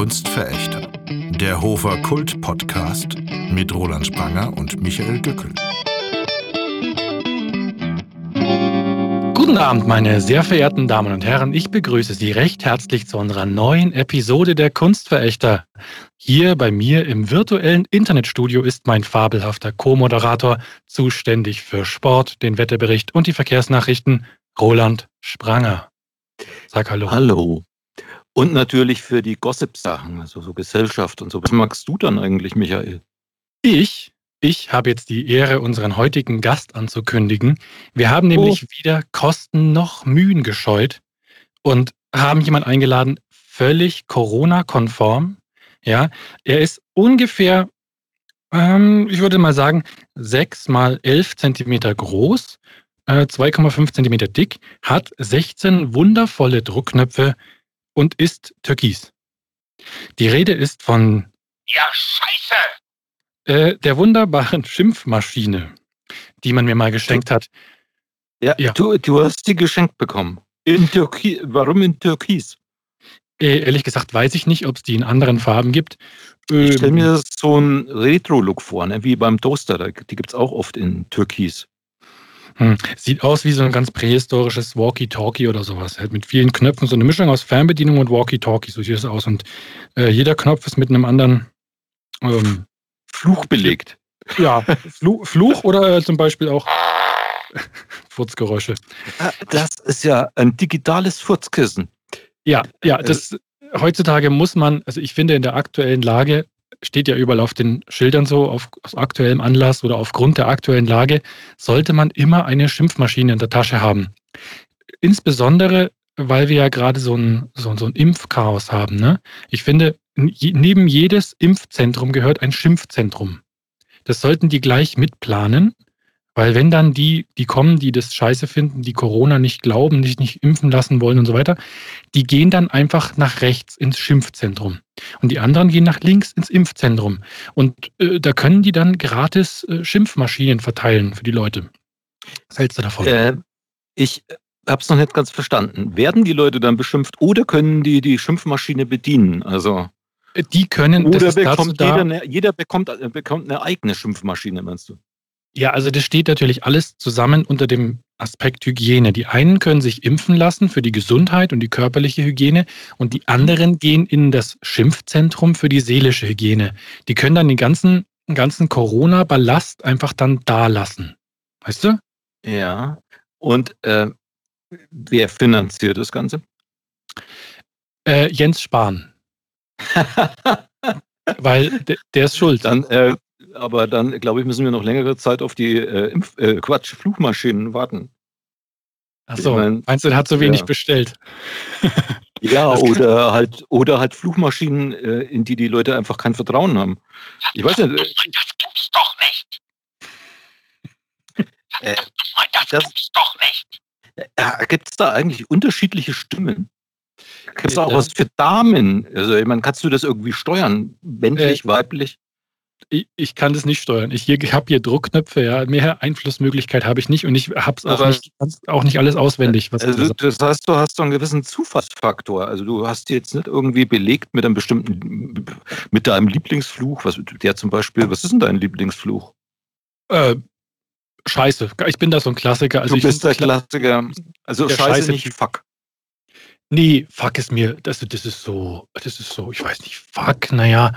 Kunstverächter. Der Hofer Kult Podcast mit Roland Spranger und Michael Gückel. Guten Abend, meine sehr verehrten Damen und Herren. Ich begrüße Sie recht herzlich zu unserer neuen Episode der Kunstverächter. Hier bei mir im virtuellen Internetstudio ist mein fabelhafter Co-Moderator, zuständig für Sport, den Wetterbericht und die Verkehrsnachrichten, Roland Spranger. Sag Hallo. Hallo. Und natürlich für die Gossip-Sachen, also so Gesellschaft und so. Was magst du dann eigentlich, Michael? Ich? Ich habe jetzt die Ehre, unseren heutigen Gast anzukündigen. Wir haben nämlich oh. weder Kosten noch Mühen gescheut und haben jemanden eingeladen, völlig Corona-konform. Ja, er ist ungefähr, ähm, ich würde mal sagen, sechs mal elf Zentimeter groß, äh, 2,5 Zentimeter dick, hat 16 wundervolle Druckknöpfe und ist türkis. Die Rede ist von Ja, scheiße! Äh, der wunderbaren Schimpfmaschine, die man mir mal geschenkt hat. Ja, ja. Du, du hast die geschenkt bekommen. In Türkis. Warum in Türkis? Äh, ehrlich gesagt weiß ich nicht, ob es die in anderen Farben gibt. ich stelle mir ähm, so einen Retro-Look vor, ne? wie beim Toaster. Die gibt es auch oft in Türkis. Hm. Sieht aus wie so ein ganz prähistorisches Walkie-Talkie oder sowas. Halt mit vielen Knöpfen, so eine Mischung aus Fernbedienung und Walkie-Talkie. So sieht es aus. Und äh, jeder Knopf ist mit einem anderen ähm, Fluch belegt. Ja, Fluch, Fluch oder äh, zum Beispiel auch Furzgeräusche. Ah, das ist ja ein digitales Furzkissen. Ja, ja, äh, das heutzutage muss man, also ich finde in der aktuellen Lage steht ja überall auf den Schildern so, auf, aus aktuellem Anlass oder aufgrund der aktuellen Lage, sollte man immer eine Schimpfmaschine in der Tasche haben. Insbesondere, weil wir ja gerade so ein, so, so ein Impfchaos haben. Ne? Ich finde, neben jedes Impfzentrum gehört ein Schimpfzentrum. Das sollten die gleich mitplanen weil wenn dann die, die kommen, die das scheiße finden, die Corona nicht glauben, sich nicht impfen lassen wollen und so weiter, die gehen dann einfach nach rechts ins Schimpfzentrum. Und die anderen gehen nach links ins Impfzentrum. Und äh, da können die dann gratis äh, Schimpfmaschinen verteilen für die Leute. Was hältst du davon? Äh, ich habe es noch nicht ganz verstanden. Werden die Leute dann beschimpft oder können die die Schimpfmaschine bedienen? Also äh, die können. Oder bekommt jeder, eine, jeder bekommt, äh, bekommt eine eigene Schimpfmaschine, meinst du? Ja, also das steht natürlich alles zusammen unter dem Aspekt Hygiene. Die einen können sich impfen lassen für die Gesundheit und die körperliche Hygiene und die anderen gehen in das Schimpfzentrum für die seelische Hygiene. Die können dann den ganzen, ganzen Corona-Ballast einfach dann da lassen. Weißt du? Ja. Und äh, wer finanziert das Ganze? Äh, Jens Spahn. Weil der, der ist schuld. Dann äh, aber dann, glaube ich, müssen wir noch längere Zeit auf die äh, Impf äh, Quatsch, Flugmaschinen warten. Achso, ich mein, meinst du, hat so wenig ja. bestellt? ja, oder halt, oder halt Flugmaschinen, äh, in die die Leute einfach kein Vertrauen haben. Ich weiß nicht. Das gibt's doch nicht. Äh, das, das gibt's doch nicht. Ja, Gibt es da eigentlich unterschiedliche Stimmen? Gibt es auch was für Damen? Also, ich meine, kannst du das irgendwie steuern? Männlich, äh, weiblich? Ich, ich, kann das nicht steuern. Ich, ich habe hier Druckknöpfe, ja. Mehr Einflussmöglichkeit habe ich nicht und ich habe es auch, nicht, auch nicht alles auswendig. also, das heißt, du hast so einen gewissen Zufallsfaktor. Also du hast jetzt nicht irgendwie belegt mit einem bestimmten, mit deinem Lieblingsfluch. Was, der zum Beispiel, was ist denn dein Lieblingsfluch? Äh, Scheiße. Ich bin da so ein Klassiker. Also du bist der Klassiker. Also Scheiße, Scheiße nicht Fuck. Nee, Fuck ist mir, das, das ist so, das ist so, ich weiß nicht, Fuck, naja,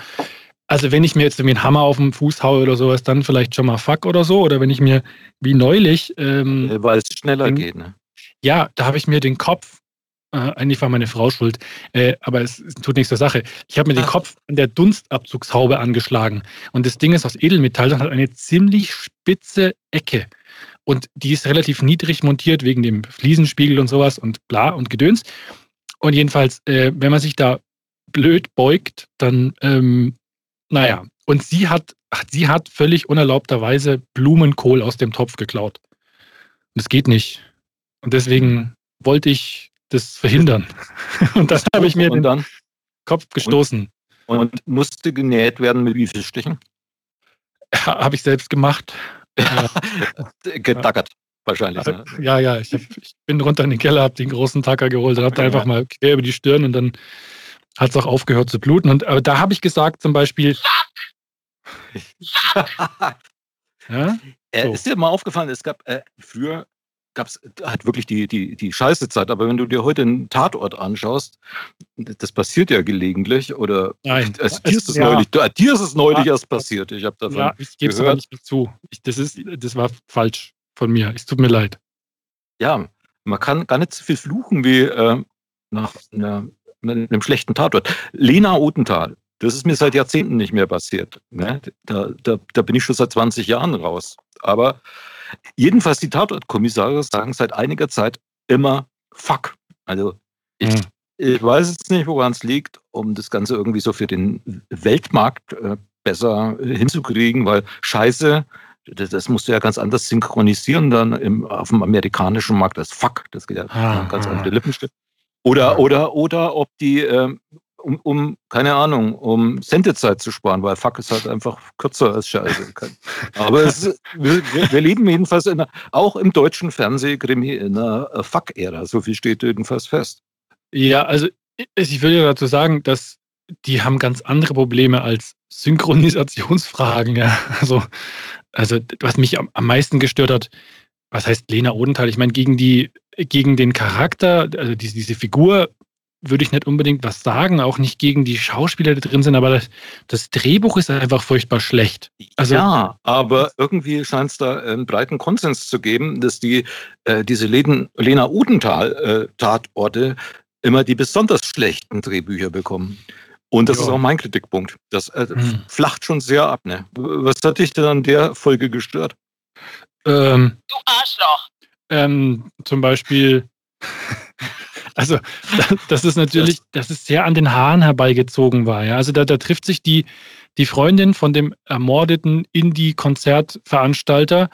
also wenn ich mir jetzt irgendwie einen Hammer auf den Fuß haue oder sowas, dann vielleicht schon mal fuck oder so. Oder wenn ich mir, wie neulich. Ähm, Weil es schneller in, geht, ne? Ja, da habe ich mir den Kopf, äh, eigentlich war meine Frau schuld, äh, aber es, es, tut nichts zur Sache. Ich habe mir den Kopf an der Dunstabzugshaube angeschlagen. Und das Ding ist aus Edelmetall und hat eine ziemlich spitze Ecke. Und die ist relativ niedrig montiert wegen dem Fliesenspiegel und sowas und bla und Gedöns. Und jedenfalls, äh, wenn man sich da blöd beugt, dann ähm, naja, und sie hat, sie hat völlig unerlaubterweise Blumenkohl aus dem Topf geklaut. Und das geht nicht. Und deswegen wollte ich das verhindern. Und dann habe ich mir und den dann? Kopf gestoßen. Und, und, musste genäht werden mit wie viel Stichen? Ja, habe ich selbst gemacht. Getackert. Wahrscheinlich. Ne? Ja, ja, ich, hab, ich, bin runter in den Keller, habe den großen Tacker geholt und habe ja. einfach mal quer über die Stirn und dann hat es auch aufgehört zu bluten. Und aber da habe ich gesagt, zum Beispiel. ja? Äh, so. Ist dir mal aufgefallen, es gab äh, früher gab es halt wirklich die, die, die scheiße Zeit. Aber wenn du dir heute einen Tatort anschaust, das passiert ja gelegentlich. Oder Nein, es, dir ist es ja. neulich, dir ist es neulich ja. erst passiert. Ich habe davon. Ja, ich gebe es aber nicht mehr zu. Ich, das, ist, das war falsch von mir. Es tut mir leid. Ja, man kann gar nicht so viel fluchen wie äh, nach einer, einem schlechten Tatort. Lena Otenthal, das ist mir seit Jahrzehnten nicht mehr passiert. Ne? Da, da, da bin ich schon seit 20 Jahren raus. Aber Jedenfalls die Tatortkommissare sagen seit einiger Zeit immer Fuck. Also ich, mhm. ich weiß jetzt nicht, woran es liegt, um das Ganze irgendwie so für den Weltmarkt äh, besser hinzukriegen, weil Scheiße, das, das, musst du ja ganz anders synchronisieren dann im, auf dem amerikanischen Markt als Fuck. Das geht ja ah, ganz ah. auf die Lippenstift. Oder, oder, oder ob die äh, um, um, keine Ahnung, um Sendezeit zu sparen, weil Fuck ist halt einfach kürzer als Scheiße. Aber es, wir, wir, leben jedenfalls in einer, auch im deutschen Fernsehkrimi in einer äh, Fuck-Ära. So viel steht jedenfalls fest. Ja, also ich will ja dazu sagen, dass die haben ganz andere Probleme als Synchronisationsfragen. Ja. Also, also was mich am, am meisten gestört hat, was heißt Lena Odenthal? Ich meine, gegen die, gegen den Charakter, also diese, diese Figur würde ich nicht unbedingt was sagen, auch nicht gegen die Schauspieler, die drin sind, aber das, das Drehbuch ist einfach furchtbar schlecht. Also, ja, aber irgendwie scheint es da einen breiten Konsens zu geben, dass die äh, diese Leden, Lena Udenthal-Tatorte äh, immer die besonders schlechten Drehbücher bekommen. Und das ja. ist auch mein Kritikpunkt. Das äh, hm. flacht schon sehr ab. Ne? Was hat dich denn an der Folge gestört? Ähm, du Arschloch! Ähm, zum Beispiel also das ist natürlich, das ist sehr an den Haaren herbeigezogen war. Ja? Also da, da trifft sich die, die Freundin von dem ermordeten Indie-Konzertveranstalter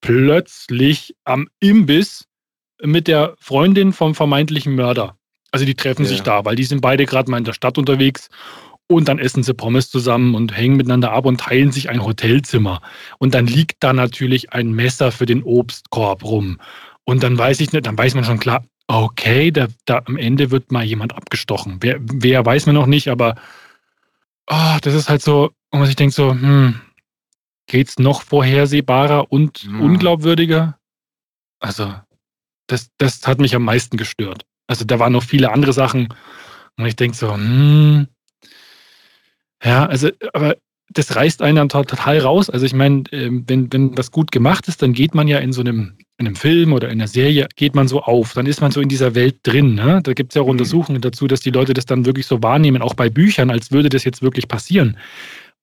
plötzlich am Imbiss mit der Freundin vom vermeintlichen Mörder. Also die treffen ja. sich da, weil die sind beide gerade mal in der Stadt unterwegs und dann essen sie Pommes zusammen und hängen miteinander ab und teilen sich ein Hotelzimmer. Und dann liegt da natürlich ein Messer für den Obstkorb rum. Und dann weiß ich nicht, dann weiß man schon klar, okay, da, da am Ende wird mal jemand abgestochen. Wer, wer weiß man noch nicht, aber oh, das ist halt so, wo man sich denkt so, hm, geht's noch vorhersehbarer und hm. unglaubwürdiger? Also, das, das hat mich am meisten gestört. Also, da waren noch viele andere Sachen und ich denke so, hm, ja, also, aber das reißt einen dann total raus. Also ich meine, ähm, wenn, wenn das gut gemacht ist, dann geht man ja in so einem, in einem Film oder in einer Serie, geht man so auf. Dann ist man so in dieser Welt drin. Ne? Da gibt es ja auch mhm. Untersuchungen dazu, dass die Leute das dann wirklich so wahrnehmen, auch bei Büchern, als würde das jetzt wirklich passieren.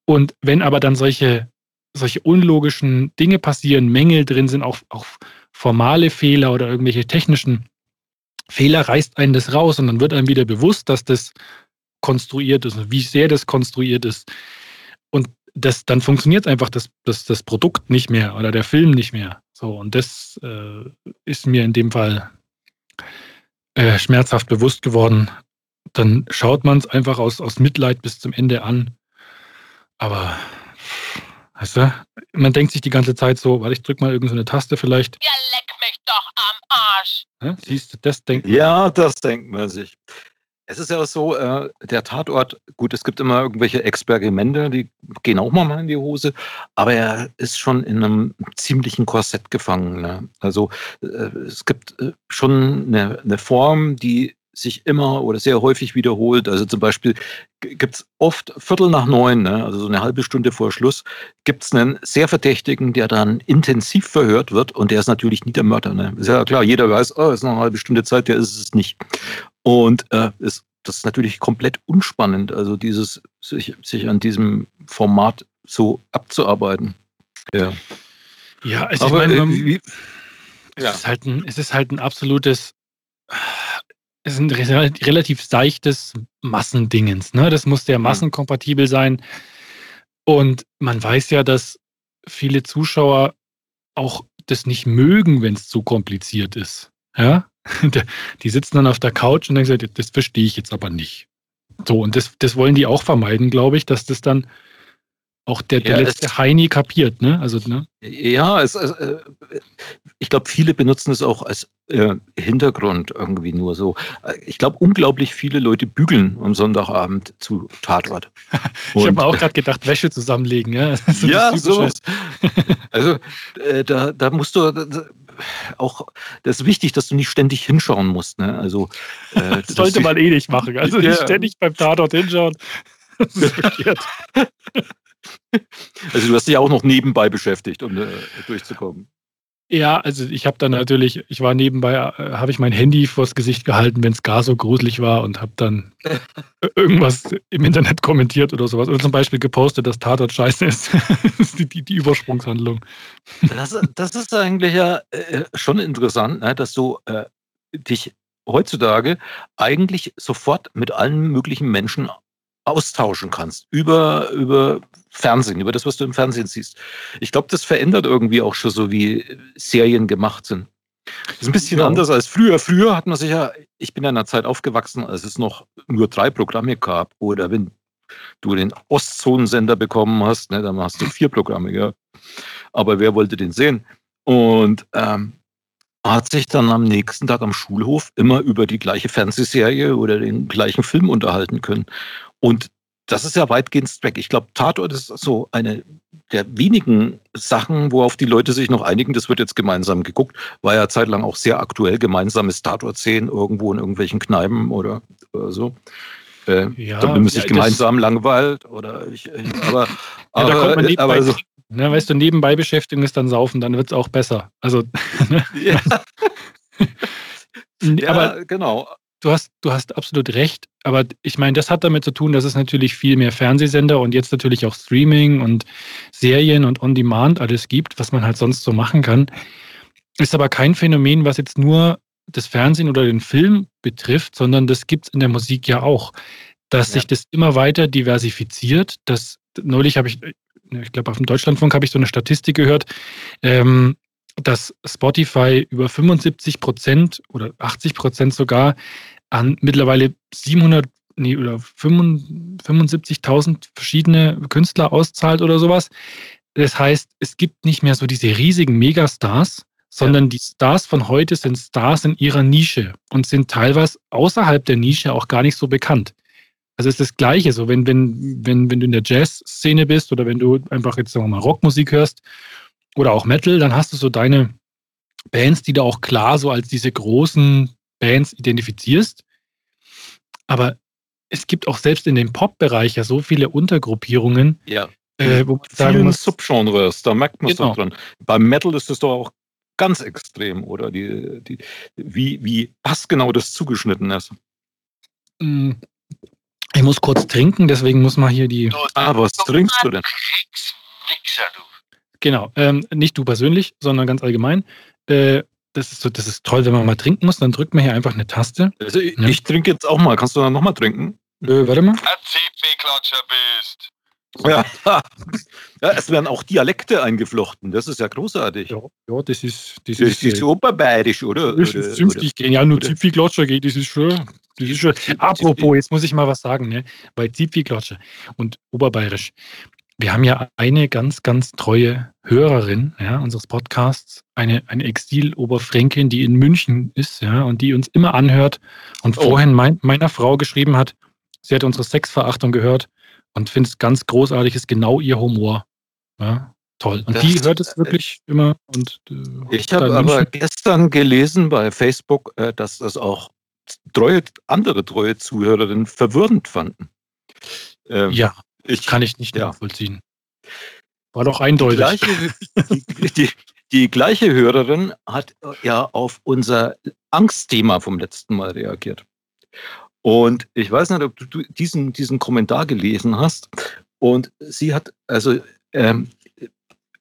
Und wenn aber dann solche, solche unlogischen Dinge passieren, Mängel drin sind, auch, auch formale Fehler oder irgendwelche technischen Fehler, reißt einen das raus und dann wird einem wieder bewusst, dass das konstruiert ist und wie sehr das konstruiert ist und das, dann funktioniert einfach das, das, das Produkt nicht mehr oder der Film nicht mehr. So, und das äh, ist mir in dem Fall äh, schmerzhaft bewusst geworden. Dann schaut man es einfach aus, aus Mitleid bis zum Ende an. Aber, weißt du, man denkt sich die ganze Zeit so, warte, ich drück mal irgendeine so Taste vielleicht. Ja, leck mich doch am Arsch. Ja, siehst du, das denkt man. Ja, das denkt man sich. Es ist ja so, äh, der Tatort, gut, es gibt immer irgendwelche Experimente, die gehen auch mal in die Hose, aber er ist schon in einem ziemlichen Korsett gefangen. Ne? Also äh, es gibt äh, schon eine, eine Form, die sich immer oder sehr häufig wiederholt. Also zum Beispiel gibt es oft Viertel nach neun, ne, also so eine halbe Stunde vor Schluss, gibt es einen sehr Verdächtigen, der dann intensiv verhört wird und der ist natürlich nie der Mörder. Ne? Ist ja klar, jeder weiß, oh, ist noch eine halbe Stunde Zeit, der ist es nicht. Und äh, ist, das ist natürlich komplett unspannend, also dieses, sich, sich an diesem Format so abzuarbeiten. Ja. Ja, also Aber, ich meine, äh, ja. es, ist halt ein, es ist halt ein absolutes, es ist ein relativ seichtes Massendingens. Ne? Das muss sehr mhm. massenkompatibel sein. Und man weiß ja, dass viele Zuschauer auch das nicht mögen, wenn es zu kompliziert ist. Ja? Die sitzen dann auf der Couch und denken, das verstehe ich jetzt aber nicht. So, und das, das wollen die auch vermeiden, glaube ich, dass das dann auch der, der Ja, letzte Heini kapiert, ne? Also, ne? Ja, es, es, äh, ich glaube, viele benutzen es auch als äh, Hintergrund irgendwie nur so. Ich glaube, unglaublich viele Leute bügeln am Sonntagabend zu Tatort. Ich habe auch gerade gedacht, Wäsche zusammenlegen, ja. Ja, so. Also äh, da, da musst du auch, das ist wichtig, dass du nicht ständig hinschauen musst. Ne? Also äh, Das sollte man eh nicht machen. Also nicht Ja. ständig beim Tatort hinschauen. Das ist verkehrt. Also du hast dich auch noch nebenbei beschäftigt, um äh, durchzukommen. Ja, also ich habe dann natürlich, ich war nebenbei, äh, habe ich mein Handy vors Gesicht gehalten, wenn es gar so gruselig war und habe dann irgendwas im Internet kommentiert oder sowas. Oder zum Beispiel gepostet, dass Tatort scheiße ist. ist die, die, die Übersprungshandlung. Das, das ist eigentlich ja äh, schon interessant, ne, dass du äh, dich heutzutage eigentlich sofort mit allen möglichen Menschen austauschen kannst über, über Fernsehen, über das, was du im Fernsehen siehst. Ich glaube, das verändert irgendwie auch schon so, wie Serien gemacht sind. Das ist ein bisschen Ja. anders als früher. Früher hat man sich ja, ich bin ja in einer Zeit aufgewachsen, als es noch nur drei Programme gab. Oder wenn du den Ostzonensender bekommen hast, ne, dann hast du vier Programme gehabt. Aber wer wollte den sehen? Und ähm, hat sich dann am nächsten Tag am Schulhof immer über die gleiche Fernsehserie oder den gleichen Film unterhalten können. Und das ist ja weitgehend weg. Ich glaube, Tatort ist so eine der wenigen Sachen, worauf die Leute sich noch einigen. Das wird jetzt gemeinsam geguckt. War ja zeitlang auch sehr aktuell, gemeinsames Tatort sehen, irgendwo in irgendwelchen Kneipen oder, oder so. Äh, Ja, damit man sich ja, gemeinsam langweilt oder ich, ich aber, Ja, da kommt aber, man nebenbei, aber so, ne, weißt du, nebenbei beschäftigen ist dann saufen, dann wird es auch besser. Also, ja, aber genau. Du hast, du hast absolut recht. Aber ich meine, das hat damit zu tun, dass es natürlich viel mehr Fernsehsender und jetzt natürlich auch Streaming und Serien und On-Demand alles gibt, was man halt sonst so machen kann. Ist aber kein Phänomen, was jetzt nur das Fernsehen oder den Film betrifft, sondern das gibt es in der Musik ja auch. Dass Ja. sich das immer weiter diversifiziert. Das, neulich habe ich, ich glaube, auf dem Deutschlandfunk habe ich so eine Statistik gehört, ähm, dass Spotify über 75 Prozent oder 80 Prozent sogar an mittlerweile 700 nee, oder 75.000 verschiedene Künstler auszahlt oder sowas. Das heißt, es gibt nicht mehr so diese riesigen Megastars, sondern die Stars von heute sind Stars in ihrer Nische und sind teilweise außerhalb der Nische auch gar nicht so bekannt. Also es ist das Gleiche, so wenn, wenn, wenn, wenn du in der Jazz-Szene bist oder wenn du einfach jetzt sagen wir mal Rockmusik hörst oder auch Metal, dann hast du so deine Bands, die du auch klar so als diese großen Bands identifizierst. Aber es gibt auch selbst in dem Pop-Bereich ja so viele Untergruppierungen, Ja. äh, wo man sagen muss, Subgenres, da merkt man es Genau. doch dran. Beim Metal ist es doch auch ganz extrem, oder? Die, die, wie, wie passgenau das zugeschnitten ist. mh, ich muss kurz trinken, deswegen muss man hier die, Ah, was trinkst du denn? Kriegswichser, du. Genau, ähm, nicht du persönlich, sondern ganz allgemein. Äh, das ist so, das ist toll, wenn man mal trinken muss, dann drückt man hier einfach eine Taste. Also ich, Ja. ich trinke jetzt auch mal. Kannst du dann nochmal trinken? Äh, warte mal. Ein CP-Klatscher bist. Ja. ja. Es werden auch Dialekte eingeflochten. Das ist ja großartig. Ja, ja das ist, das Das ist, ist äh, oberbayerisch, oder? Das ist zünftig gehen. Ja, nur Zipfi-Glotscher geht, das ist schön. Das ist schön. Apropos, jetzt muss ich mal was sagen, ne? Bei Zipfi-Glotscher und Oberbayerisch. Wir haben ja eine ganz, ganz treue Hörerin ja, unseres Podcasts, eine, eine Exil-Oberfränkin, die in München ist, ja, und die uns immer anhört und Oh. vorhin mein, meiner Frau geschrieben hat, sie hat unsere Sexverachtung gehört und findet es ganz großartig, ist genau ihr Humor. Ja, toll. Und Das- die hört es wirklich immer und äh, Ich habe aber gestern gelesen bei Facebook, äh, dass das auch treue, andere treue Zuhörerinnen verwirrend fanden. Ähm, ja, ich kann ich nicht Ja. nachvollziehen. War doch Die eindeutig. gleiche, die, die, die gleiche Hörerin hat äh, ja auf unser Angstthema vom letzten Mal reagiert. Und ich weiß nicht, ob du diesen, diesen Kommentar gelesen hast. Und sie hat, also ähm,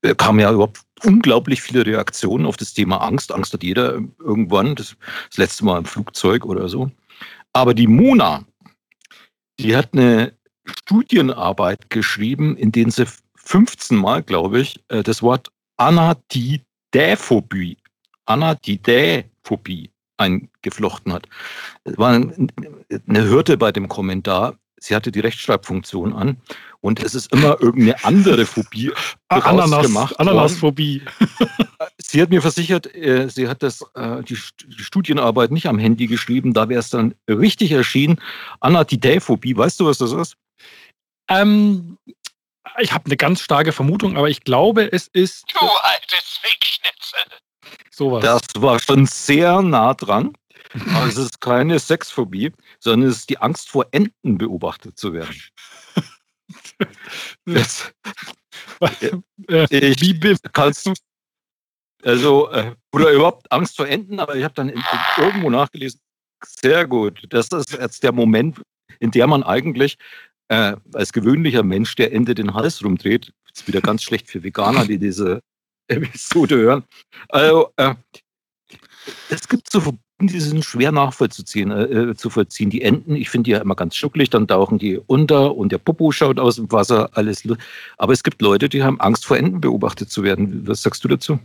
äh, kamen ja überhaupt unglaublich viele Reaktionen auf das Thema Angst. Angst hat jeder irgendwann, das, das letzte Mal im Flugzeug oder so. Aber die Mona, die hat eine Studienarbeit geschrieben, in denen sie 15 Mal, glaube ich, äh, das Wort Anatidäphobie, Anatidäphobie eingeflochten hat. Es war ein- eine Hürde bei dem Kommentar. sie hatte die Rechtschreibfunktion an und es ist immer irgendeine andere Phobie Ananas, rausgemacht worden. Ananasphobie. Sie hat mir versichert, äh, sie hat das, äh, die, St- die Studienarbeit nicht am Handy geschrieben, da wäre es dann richtig erschienen. Anatidaephobie, weißt du, was das ist? Ähm, ich habe eine ganz starke Vermutung, aber ich glaube, es ist Du altes Fickschnitzel. sowas. Das war schon sehr nah dran. Aber es ist keine Sexphobie, sondern es ist die Angst vor Enten beobachtet zu werden. Das, äh, ich kannst also äh, oder überhaupt Angst vor Enten, aber ich habe dann in, in, irgendwo nachgelesen. Sehr gut. Das ist jetzt der Moment, in der man eigentlich äh, als gewöhnlicher Mensch der Ente den Hals rumdreht. Ist wieder ganz schlecht für Veganer, die diese Episode hören. Also äh, es gibt so die sind schwer nachvollziehen, äh, zu vollziehen. Die Enten, ich finde die ja immer ganz schucklig, dann tauchen die unter und der Popo schaut aus dem Wasser, alles. Aber es gibt Leute, die haben Angst vor Enten beobachtet zu werden. Was sagst du dazu?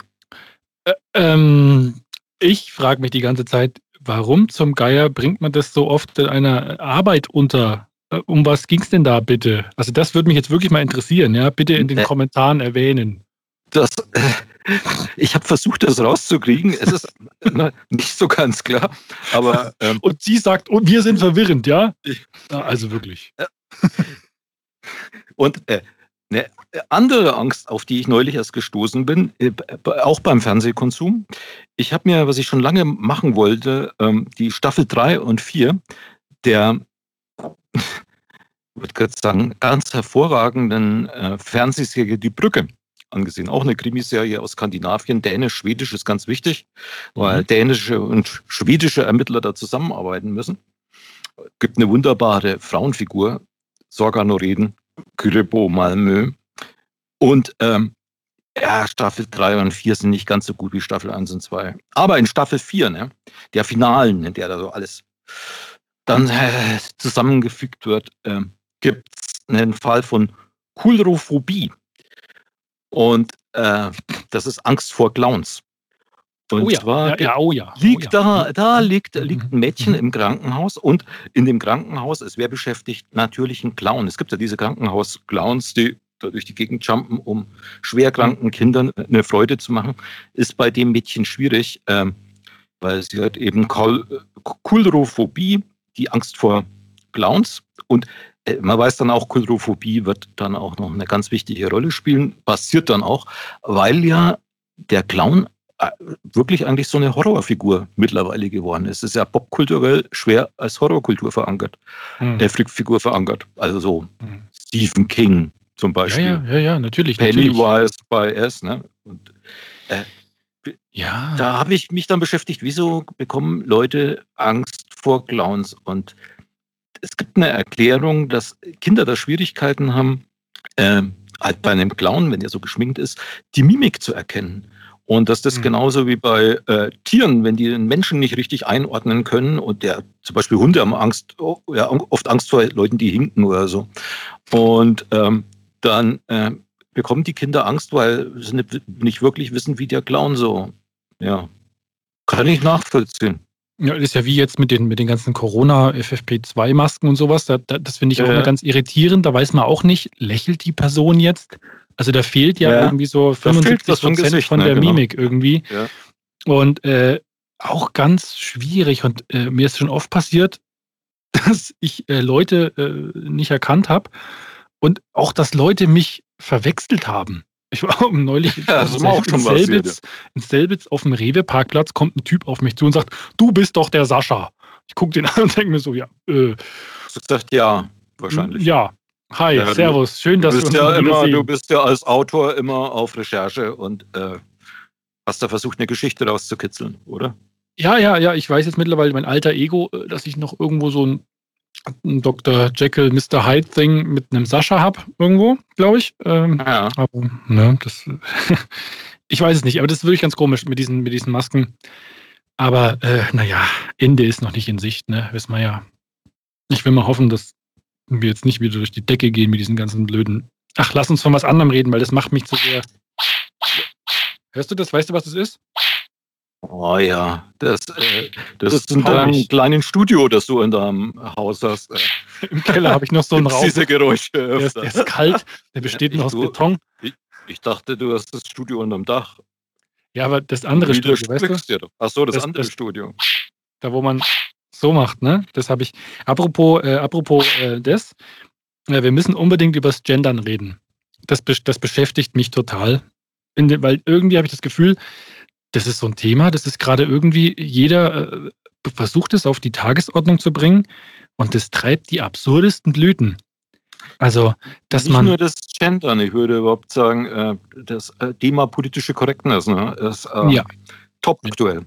ähm, ich frage mich die ganze Zeit, warum zum Geier bringt man das so oft in einer Arbeit unter? Äh, Um was ging es denn da bitte? Also das würde mich jetzt wirklich mal interessieren, ja? Bitte in den Äh. Kommentaren erwähnen. Das, äh, ich habe versucht, das rauszukriegen. Es ist na, nicht so ganz klar, aber ähm, Und sie sagt, oh, wir sind verwirrend, ja? Ja, also wirklich. und äh, eine andere Angst, auf die ich neulich erst gestoßen bin, äh, auch beim Fernsehkonsum. Ich habe mir, was ich schon lange machen wollte, ähm, die Staffel 3 und 4 der, würde gerade sagen, ganz hervorragenden äh, Fernsehserie Die Brücke angesehen. Auch eine Krimiserie aus Skandinavien. Dänisch, Schwedisch ist ganz wichtig, weil dänische und schwedische Ermittler da zusammenarbeiten müssen. Gibt eine wunderbare Frauenfigur, Sorga Noreden, Kyrebo Malmö. Und ähm, ja, Staffel 3 und 4 sind nicht ganz so gut wie Staffel 1 und 2. Aber in Staffel 4, ne, der Finalen, in der da so alles dann äh, zusammengefügt wird, ähm, gibt es einen Fall von Kulrophobie. Und äh, das ist Angst vor Clowns. Und oh ja, zwar ja, ja, oh ja. liegt oh da, da liegt, liegt ein Mädchen Mhm. im Krankenhaus und in dem Krankenhaus ist wer beschäftigt? Natürlich ein Clown. Es gibt ja diese Krankenhaus-Clowns, die da durch die Gegend jumpen, um schwerkranken Kindern eine Freude zu machen. Ist bei dem Mädchen schwierig, ähm, weil sie hat eben Kul- Kulrophobie, die Angst vor Clowns. Und äh, man weiß dann auch, Kulrophobie wird dann auch noch eine ganz wichtige Rolle spielen. Passiert dann auch, weil ja der Clown äh, wirklich eigentlich so eine Horrorfigur mittlerweile geworden ist. Es ist ja popkulturell schwer als Horrorkultur verankert, Hm. äh, Figur verankert. Also so Hm. Stephen King zum Ja, Beispiel. ja, ja, ja, natürlich. natürlich. Pennywise bei S. Ne? Und Ja. da habe ich mich dann beschäftigt, wieso bekommen Leute Angst vor Clowns? Und es gibt eine Erklärung, dass Kinder da Schwierigkeiten haben, ähm, halt bei einem Clown, wenn der so geschminkt ist, die Mimik zu erkennen. Und dass das Mhm. genauso wie bei äh, Tieren, wenn die den Menschen nicht richtig einordnen können und der zum Beispiel Hunde haben Angst, oh, ja, oft Angst vor Leuten, die hinken oder so. Und ähm, dann äh, bekommen die Kinder Angst, weil sie nicht, wirklich wissen, wie der Clown so. Ja, kann ich nachvollziehen. Ja, das ist ja wie jetzt mit den, mit den ganzen Corona-FFP2-Masken und sowas. Da, da, das finde ich Ja, auch immer ganz irritierend. Da weiß man auch nicht, lächelt die Person jetzt? Also da fehlt ja, Ja. irgendwie so fehlt 75 was vom Prozent Gesicht, von ne, der genau. Mimik irgendwie. Ja. Und äh, auch ganz schwierig. Und äh, mir ist schon oft passiert, dass ich äh, Leute äh, nicht erkannt habe und auch, dass Leute mich verwechselt haben. Ich war neulich Ja, das auch schon in, Selbitz, in Selbitz auf dem Rewe-Parkplatz, kommt ein Typ auf mich zu und sagt, du bist doch der Sascha. Ich gucke den an und denke mir so, ja, äh, Du sagst ja, wahrscheinlich. ja, hi, Ja, du- servus, schön, Du dass wir bist, uns ja immer, sehen. du bist ja als Autor immer auf Recherche und äh, hast da versucht, eine Geschichte rauszukitzeln, oder? Ja, ja, ja, ich weiß jetzt mittlerweile mein alter Ego, äh, dass ich noch irgendwo so ein Dr. Jekyll, Mr. Hyde Thing mit einem Sascha habe, irgendwo, glaube ich. Ähm, Ja. aber, ne, das, ich weiß es nicht, aber das ist wirklich ganz komisch mit diesen, mit diesen Masken. Aber, äh, naja, Ende ist noch nicht in Sicht, ne, wissen wir ja. Ich will mal hoffen, dass wir jetzt nicht wieder durch die Decke gehen mit diesen ganzen blöden. Ach, lass uns von was anderem reden, weil das macht mich zu sehr. Hörst du das? Weißt du, was das ist? Oh ja, das, äh, das, Das ist in deinem kleinen Studio, das du in deinem Haus hast. Äh, Im Keller habe ich noch so einen Raum. Diese Geräusche Der ist, der ist kalt, der besteht Ja, nur ich aus tu- Beton. Ich dachte, du hast das Studio unterm Dach. Ja, aber das andere Studio, weißt du? widersprichst dir doch. Ach so, das, Das- andere das- Studio. da wo man so macht, ne? Das habe ich. Apropos, äh, apropos äh, das, äh, wir müssen unbedingt übers Gendern reden. Das, das beschäftigt mich total. In de, weil irgendwie habe ich das Gefühl, das ist so ein Thema, das ist gerade irgendwie, jeder äh, versucht es auf die Tagesordnung zu bringen und das treibt die absurdesten Blüten. Also, dass Nicht man. nur das Gendern, ich würde überhaupt sagen, äh, das äh, Thema politische Korrektness ne, ist äh, Ja. top aktuell.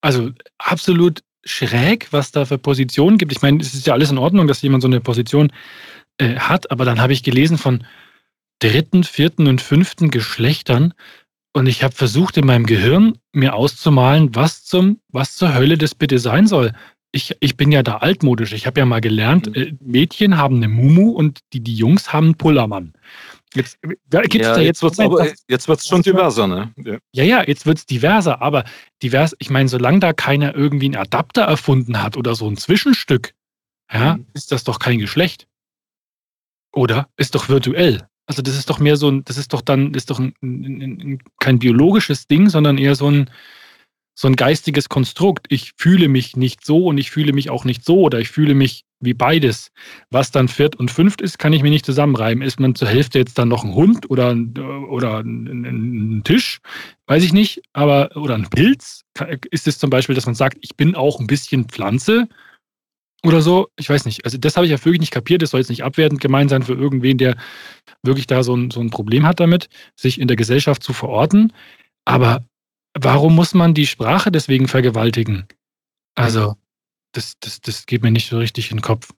Also absolut schräg, was da für Positionen gibt. Ich meine, es ist ja alles in Ordnung, dass jemand so eine Position äh, hat, aber dann habe ich gelesen von dritten, vierten und fünften Geschlechtern und ich habe versucht in meinem Gehirn mir auszumalen, was zum, was zur Hölle das bitte sein soll. Ich, ich bin ja da altmodisch. Ich habe ja mal gelernt, Mhm. äh, Mädchen haben eine Mumu und die, die Jungs haben einen Pullermann. Jetzt gibt es ja, da jetzt, jetzt wird es Moment, aber was- jetzt wird's schon diverser, ne? Ja. ja, ja, jetzt wird es diverser, aber divers, ich meine, solange da keiner irgendwie einen Adapter erfunden hat oder so ein Zwischenstück, ja, Mhm. ist das doch kein Geschlecht. Oder? Ist doch virtuell. Also das ist doch mehr so ein, das ist doch dann, ist doch ein, ein, ein, kein biologisches Ding, sondern eher so ein, so ein geistiges Konstrukt. Ich fühle mich nicht so und ich fühle mich auch nicht so oder ich fühle mich wie beides. Was dann viert und fünft ist, kann ich mir nicht zusammenreimen. Ist man zur Hälfte jetzt dann noch ein Hund oder, oder ein, ein, Tisch? Weiß ich nicht. Aber, oder ein Pilz? Ist es zum Beispiel, dass man sagt, ich bin auch ein bisschen Pflanze? Oder so, ich weiß nicht. Also das habe ich ja wirklich nicht kapiert. Das soll jetzt nicht abwertend gemeint sein für irgendwen, der wirklich da so ein, so ein Problem hat damit, sich in der Gesellschaft zu verorten. Aber warum muss man die Sprache deswegen vergewaltigen? Also, das, das, das geht mir nicht so richtig in den Kopf.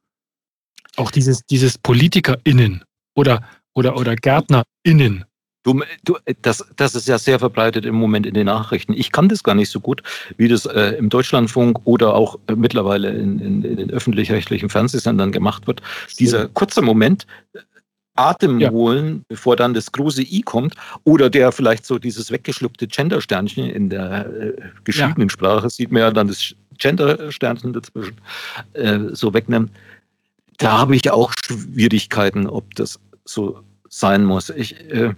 Auch dieses, dieses PolitikerInnen oder, oder, oder GärtnerInnen. Du, du, das, das ist ja sehr verbreitet im Moment in den Nachrichten. Ich kann das gar nicht so gut, wie das äh, im Deutschlandfunk oder auch äh, mittlerweile in, in, in den öffentlich-rechtlichen Fernsehsendern gemacht wird. Dieser kurze Moment, äh, Atem Ja. holen, bevor dann das große I kommt, oder der vielleicht so dieses weggeschluckte Gender-Sternchen in der äh, geschriebenen Sprache, sieht man ja dann das Gender-Sternchen dazwischen, äh, so wegnimmt. Da habe ich auch Schwierigkeiten, ob das so sein muss. Ich, äh,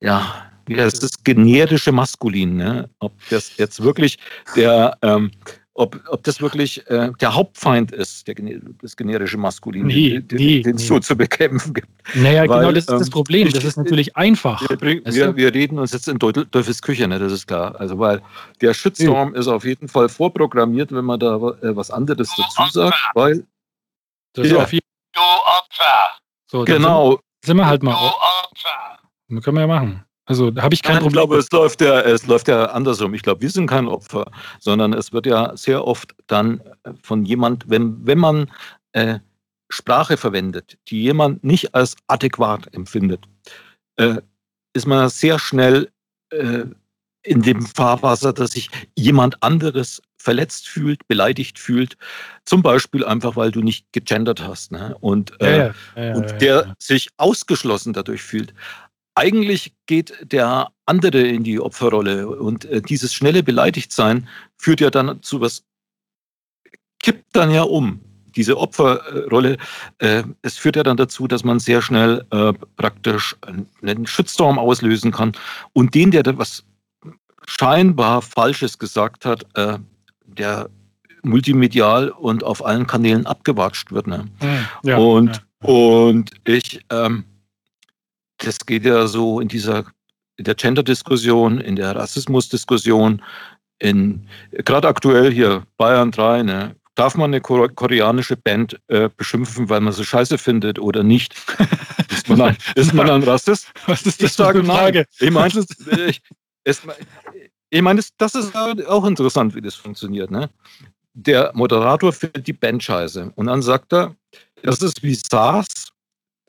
ja, heißt das generische Maskulin, ne? Ob das jetzt wirklich der, ähm, ob, ob das wirklich äh, der Hauptfeind ist, der, das generische Maskulin, Nee, den, nee, den es nee. so zu bekämpfen gibt. Naja, Weil, genau, das ist das ähm, Problem. ich- Das ist natürlich einfach. Wir, wir, du? wir reden uns jetzt in Teufel- Teufels Küche, ne? das ist klar. Also, weil der Shitstorm ist auf jeden Fall vorprogrammiert, wenn man da äh, was anderes dazu sagt, weil, Das ist Ja. auf jeden Du Opfer! so, genau, Sind, wir halt Du mal. Opfer! Das können wir ja machen. Also da habe ich kein Nein, ich Problem. glaube, es läuft ja, es läuft ja andersrum. Ich glaube, wir sind kein Opfer, sondern es wird ja sehr oft dann äh, von jemand, wenn, wenn man äh, Sprache verwendet, die jemand nicht als adäquat empfindet, äh, ist man sehr schnell äh, in dem Fahrwasser, dass sich jemand anderes verletzt fühlt, beleidigt fühlt, zum Beispiel einfach, weil du nicht gegendert hast. Ne? Und, äh, ja, ja, ja, und der sich ausgeschlossen dadurch fühlt. Eigentlich geht der andere in die Opferrolle und äh, dieses schnelle Beleidigtsein führt ja dann zu was, kippt dann ja um. Diese Opferrolle, äh, es führt ja dann dazu, dass man sehr schnell äh, praktisch einen Shitstorm auslösen kann und den, der da was scheinbar Falsches gesagt hat, äh, der multimedial und auf allen Kanälen abgewatscht wird. Ne? Hm, ja, und, ja. und ich, ähm, das geht ja so in dieser, in der Gender-Diskussion, in der Rassismus-Diskussion, in, gerade aktuell hier, Bayern 3, ne, darf man eine kore- koreanische Band äh, beschimpfen, weil man sie scheiße findet oder nicht? ist, man dann, ist man dann Rassist? Was ist Ich das für sage eine nein. Frage? Ich meine, ich, es- ich meine, das, das ist auch interessant, wie das funktioniert. Ne? Der Moderator findet die Band scheiße und dann sagt er, das ist wie SARS,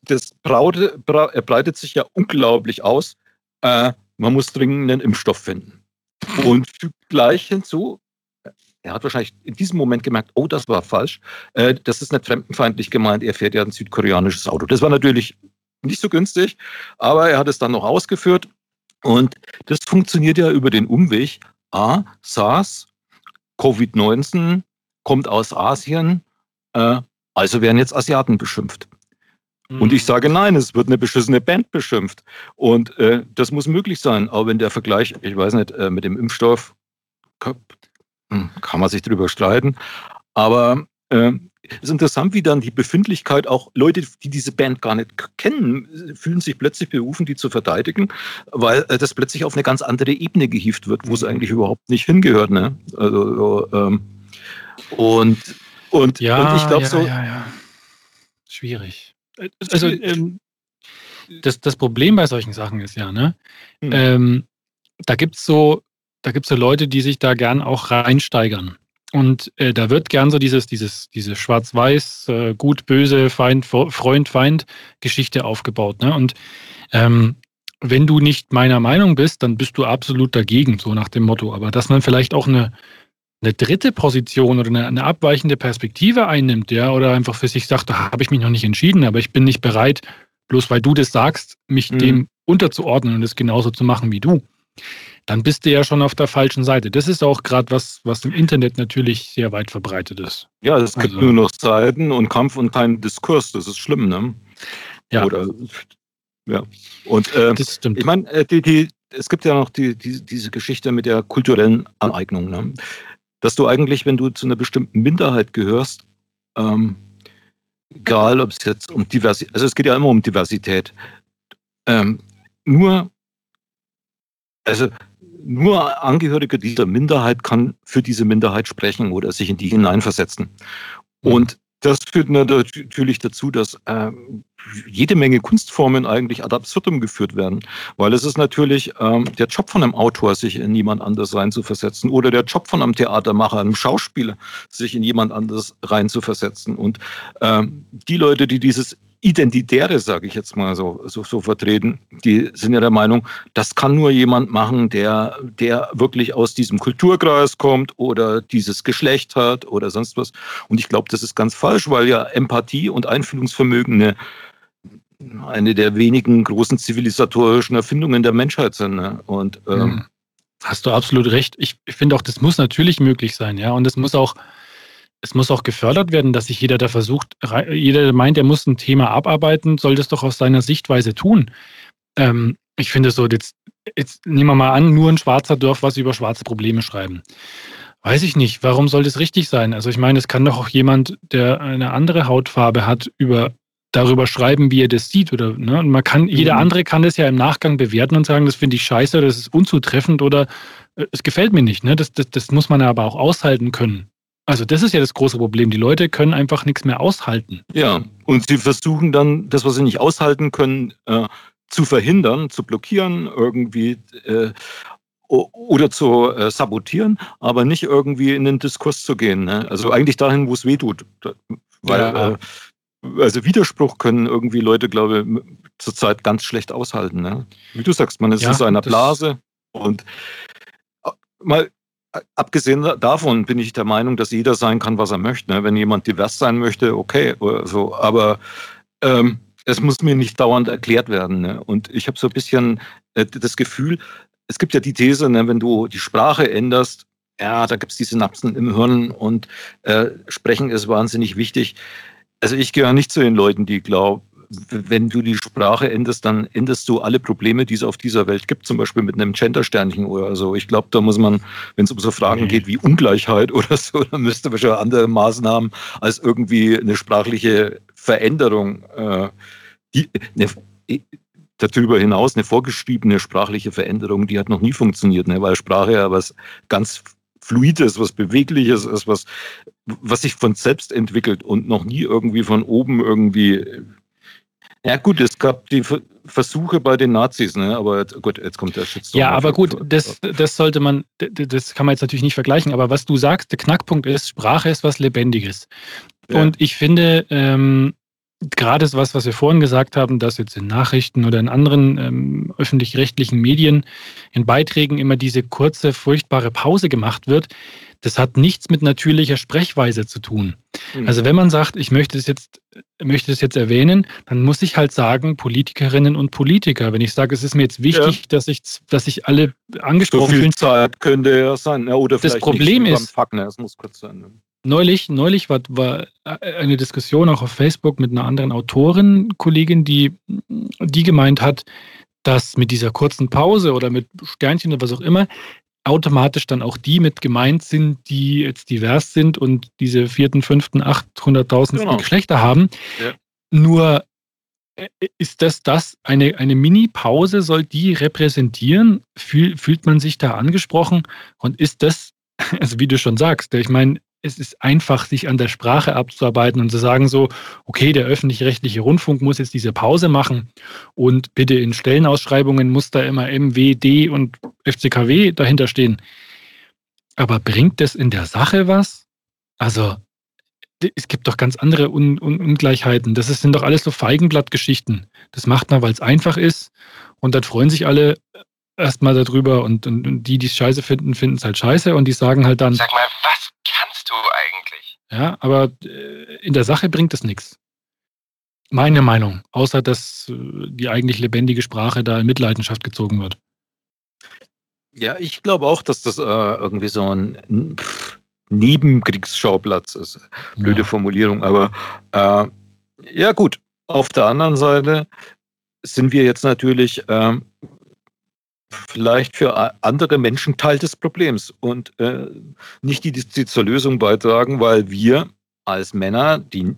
das braute, bra, er breitet sich ja unglaublich aus. Äh, man muss dringend einen Impfstoff finden. Und fügt gleich hinzu, er hat wahrscheinlich in diesem Moment gemerkt, oh, das war falsch. Äh, das ist nicht fremdenfeindlich gemeint, er fährt ja ein südkoreanisches Auto. Das war natürlich nicht so günstig, aber er hat es dann noch ausgeführt. Und das funktioniert ja über den Umweg. A, SARS, Covid-19 kommt aus Asien. Äh, Also werden jetzt Asiaten beschimpft. Und ich sage nein, es wird eine beschissene Band beschimpft. Und äh, das muss möglich sein. Aber wenn der Vergleich, ich weiß nicht, äh, mit dem Impfstoff kann, hm, kann man sich darüber streiten. Aber äh, es ist interessant, wie dann die Befindlichkeit auch Leute, die diese Band gar nicht kennen, fühlen sich plötzlich berufen, die zu verteidigen, weil äh, das plötzlich auf eine ganz andere Ebene gehievt wird, wo es eigentlich überhaupt nicht hingehört. Ne? Also, ähm, und, und, Ja, und ich glaube ja, so, ja, ja. Schwierig. Äh, Also ähm, das, das Problem bei solchen Sachen ist ja, ne? Hm. Ähm, da gibt's so, da gibt's so Leute, die sich da gern auch reinsteigern. Und äh, da wird gern so dieses, dieses, diese Schwarz-Weiß, äh, gut, böse, Feind, Fre- Freund, Feind Geschichte aufgebaut. Ne? Und ähm, wenn du nicht meiner Meinung bist, dann bist du absolut dagegen, so nach dem Motto. Aber dass man vielleicht auch eine, eine dritte Position oder eine, eine abweichende Perspektive einnimmt, ja, oder einfach für sich sagt, da habe ich mich noch nicht entschieden, aber ich bin nicht bereit, bloß weil du das sagst, mich Mhm. dem unterzuordnen und es genauso zu machen wie du, dann bist du ja schon auf der falschen Seite. Das ist auch gerade was, was im Internet natürlich sehr weit verbreitet ist. ja, es gibt also- nur noch Seiten und Kampf und keinen Diskurs. Das ist schlimm, ne? Ja. Oder, ja. Und äh, Das stimmt. Ich meine, äh, die, die, es gibt ja noch die, die, diese Geschichte mit der kulturellen Aneignung. Ne? Dass du eigentlich, wenn du zu einer bestimmten Minderheit gehörst, ähm, egal ob es jetzt um Diversität, also es geht ja immer um Diversität, ähm, nur, also nur Angehörige dieser Minderheit kann für diese Minderheit sprechen oder sich in die hineinversetzen. Mhm. Und das führt natürlich dazu, dass äh, jede Menge Kunstformen eigentlich ad absurdum geführt werden. Weil es ist natürlich ähm, der Job von einem Autor, sich in jemand anders reinzuversetzen, oder der Job von einem Theatermacher, einem Schauspieler, sich in jemand anders reinzuversetzen. Und ähm, die Leute, die dieses Identitäre, sage ich jetzt mal so, so, so vertreten, die sind ja der Meinung, das kann nur jemand machen, der, der wirklich aus diesem Kulturkreis kommt oder dieses Geschlecht hat oder sonst was. Und ich glaube, das ist ganz falsch, weil ja Empathie und Einfühlungsvermögen eine, eine der wenigen großen zivilisatorischen Erfindungen der Menschheit sind. Ne? Und ähm, Mhm. Hast du absolut recht. Ich, finde auch, das muss natürlich möglich sein, ja. Und es muss auch, es muss auch gefördert werden, dass sich jeder, der versucht, jeder, der meint, er muss ein Thema abarbeiten, soll das doch aus seiner Sichtweise tun. Ähm, ich finde so, jetzt, jetzt nehmen wir mal an, nur ein Schwarzer darf was über schwarze Probleme schreiben. Weiß ich nicht, warum soll das richtig sein? Also ich meine, es kann doch auch jemand, der eine andere Hautfarbe hat, über darüber schreiben, wie er das sieht. Oder, ne? Und man kann, jeder Mhm. andere kann das ja im Nachgang bewerten und sagen, das finde ich scheiße das ist unzutreffend oder äh, es gefällt mir nicht. Ne? Das, das, das muss man aber auch aushalten können. Also das ist ja das große Problem. Die Leute können einfach nichts mehr aushalten. Ja, und sie versuchen dann, das, was sie nicht aushalten können, äh, zu verhindern, zu blockieren, irgendwie äh, oder zu äh, sabotieren, aber nicht irgendwie in den Diskurs zu gehen. Ne? Also eigentlich dahin, wo es weh tut. Weil, Ja. Also Widerspruch können irgendwie Leute, glaube ich, zurzeit ganz schlecht aushalten. Ne? Wie du sagst, man ist Ja, in seiner Blase und äh, mal äh, abgesehen davon bin ich der Meinung, dass jeder sein kann, was er möchte. Ne? Wenn jemand divers sein möchte, okay, so. Aber ähm, es muss mir nicht dauernd erklärt werden. Ne? Und ich habe so ein bisschen äh, das Gefühl, es gibt ja die These, ne, wenn du die Sprache änderst, ja, da gibt es die Synapsen im Hirn und äh, Sprechen ist wahnsinnig wichtig. Also ich gehöre nicht zu den Leuten, die glauben, wenn du die Sprache änderst, dann änderst du alle Probleme, die es auf dieser Welt gibt, zum Beispiel mit einem Gender-Sternchen oder so. Ich glaube, da muss man, wenn es um so Fragen Nee. geht wie Ungleichheit oder so, dann müsste man schon andere Maßnahmen als irgendwie eine sprachliche Veränderung, äh, die, eine, darüber hinaus eine vorgeschriebene sprachliche Veränderung, die hat noch nie funktioniert, ne? weil Sprache ja was ganz Fluides, was Bewegliches ist, was, was sich von selbst entwickelt und noch nie irgendwie von oben irgendwie. Ja, gut, es gab die Ver- Versuche bei den Nazis, ne? aber gut, jetzt kommt der Shitstorm. Ja, aber gut, das, das sollte man, das kann man jetzt natürlich nicht vergleichen, aber was du sagst, der Knackpunkt ist, Sprache ist was Lebendiges. Ja. Und ich finde, ähm, gerade das, was, was wir vorhin gesagt haben, dass jetzt in Nachrichten oder in anderen ähm, öffentlich-rechtlichen Medien in Beiträgen immer diese kurze, furchtbare Pause gemacht wird, das hat nichts mit natürlicher Sprechweise zu tun. Hm. Also wenn man sagt, ich möchte das jetzt, möchte das jetzt erwähnen, dann muss ich halt sagen, Politikerinnen und Politiker. Wenn ich sage, es ist mir jetzt wichtig, dass ich, dass sich alle so angesprochen viel fühlen. Zeit könnte ja sein. Ja, oder Das vielleicht Problem nicht, ist- ne? Es muss kurz sein. Ne? neulich, neulich war, war eine Diskussion auch auf Facebook mit einer anderen Autorin, Kollegin, die, die gemeint hat, dass mit dieser kurzen Pause oder mit Sternchen oder was auch immer automatisch dann auch die mit gemeint sind, die jetzt divers sind und diese vierten, fünften, 800.000 genau. Geschlechter haben. Ja. Nur äh, ist das das, eine, eine Mini-Pause soll die repräsentieren? Fühl, fühlt man sich da angesprochen? Und ist das, also wie du schon sagst, ich meine, es ist einfach, sich an der Sprache abzuarbeiten und zu sagen so, okay, der öffentlich-rechtliche Rundfunk muss jetzt diese Pause machen und bitte in Stellenausschreibungen muss da immer MWD und FCKW dahinter stehen. Aber bringt das in der Sache was? Also, es gibt doch ganz andere Un Un Ungleichheiten. Das sind doch alles so Feigenblattgeschichten. Das macht man, weil es einfach ist und dann freuen sich alle erstmal darüber und, und, und die, die es scheiße finden, finden es halt scheiße und die sagen halt dann. Sag mal, was du eigentlich? Ja, aber äh, in der Sache bringt es nichts. Meine Meinung, außer dass äh, die eigentlich lebendige Sprache da in Mitleidenschaft gezogen wird. Ja, ich glaube auch, dass das äh, irgendwie so ein pff, Nebenkriegsschauplatz ist. Blöde ja. Formulierung, aber äh, ja gut. Auf der anderen Seite sind wir jetzt natürlich ähm, vielleicht für andere Menschen Teil des Problems und äh, nicht die, die zur Lösung beitragen, weil wir als Männer, die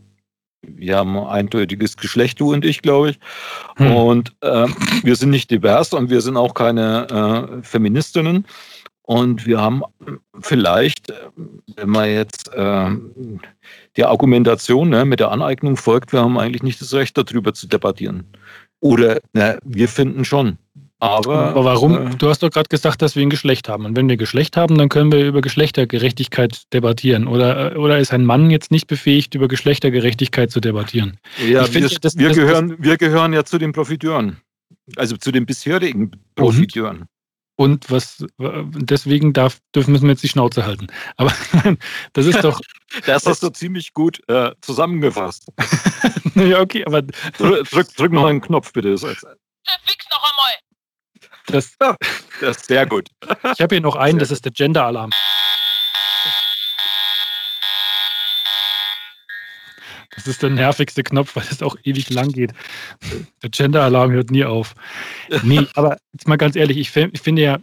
wir haben ein eindeutiges Geschlecht, du und ich, glaube ich. Hm. Und äh, wir sind nicht divers und wir sind auch keine äh, Feministinnen. Und wir haben vielleicht, wenn man jetzt äh, der Argumentation ne, mit der Aneignung folgt, wir haben eigentlich nicht das Recht, darüber zu debattieren. Oder na, wir finden schon. Aber, Aber warum? Äh, du hast doch gerade gesagt, dass wir ein Geschlecht haben. Und wenn wir Geschlecht haben, dann können wir über Geschlechtergerechtigkeit debattieren. Oder, oder ist ein Mann jetzt nicht befähigt, über Geschlechtergerechtigkeit zu debattieren? Ja, ich wir, find, das, wir, das, gehören, wir gehören ja zu den Profiteuren. Also zu den bisherigen Profiteuren. Und was deswegen darf, dürfen müssen wir jetzt die Schnauze halten. Aber das ist doch. das hast du ziemlich gut äh, zusammengefasst. ja, okay, aber. Drück, drück noch einen Knopf, bitte. Fix noch einmal. Das, das ist sehr gut. Ich habe hier noch einen, das ist der Gender-Alarm. Das ist der nervigste Knopf, weil es auch ewig lang geht. Der Gender-Alarm hört nie auf. Nee, aber jetzt mal ganz ehrlich, ich, ich finde ja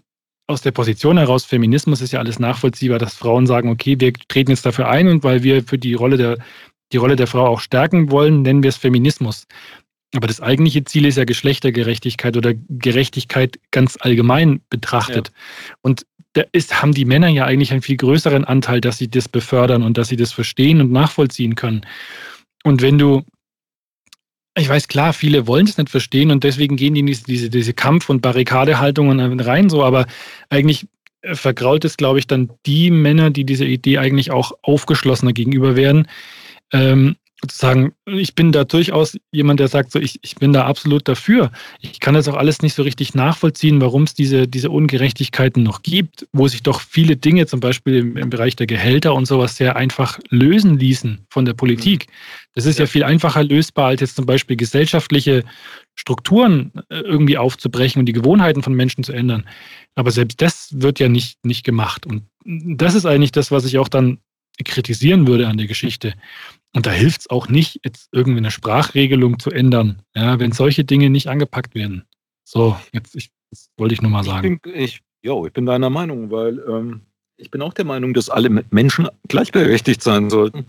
aus der Position heraus, Feminismus ist ja alles nachvollziehbar, dass Frauen sagen, okay, wir treten jetzt dafür ein und weil wir für die Rolle der, die Rolle der Frau auch stärken wollen, nennen wir es Feminismus. Aber das eigentliche Ziel ist ja Geschlechtergerechtigkeit oder Gerechtigkeit ganz allgemein betrachtet. Ja. Und da ist, haben die Männer ja eigentlich einen viel größeren Anteil, dass sie das befördern und dass sie das verstehen und nachvollziehen können. Und wenn du, ich weiß klar, viele wollen es nicht verstehen und deswegen gehen die in diese, diese Kampf- und Barrikadehaltungen rein, so, aber eigentlich vergrault es, glaube ich, dann die Männer, die dieser Idee eigentlich auch aufgeschlossener gegenüber werden. Ähm, sozusagen, ich bin da durchaus jemand, der sagt, so, ich, ich bin da absolut dafür. Ich kann das auch alles nicht so richtig nachvollziehen, warum es diese, diese Ungerechtigkeiten noch gibt, wo sich doch viele Dinge, zum Beispiel im, im Bereich der Gehälter und sowas, sehr einfach lösen ließen von der Politik. Das ist ja. ja viel einfacher lösbar, als jetzt zum Beispiel gesellschaftliche Strukturen äh, irgendwie aufzubrechen und die Gewohnheiten von Menschen zu ändern. Aber selbst das wird ja nicht, nicht gemacht. Und das ist eigentlich das, was ich auch dann kritisieren würde an der Geschichte. Und da hilft es auch nicht, jetzt irgendwie eine Sprachregelung zu ändern, ja, wenn solche Dinge nicht angepackt werden. So, jetzt ich, das wollte ich nur mal sagen. Ich bin, ich, jo, ich bin deiner Meinung, weil ähm, ich bin auch der Meinung, dass alle Menschen gleichberechtigt sein sollten.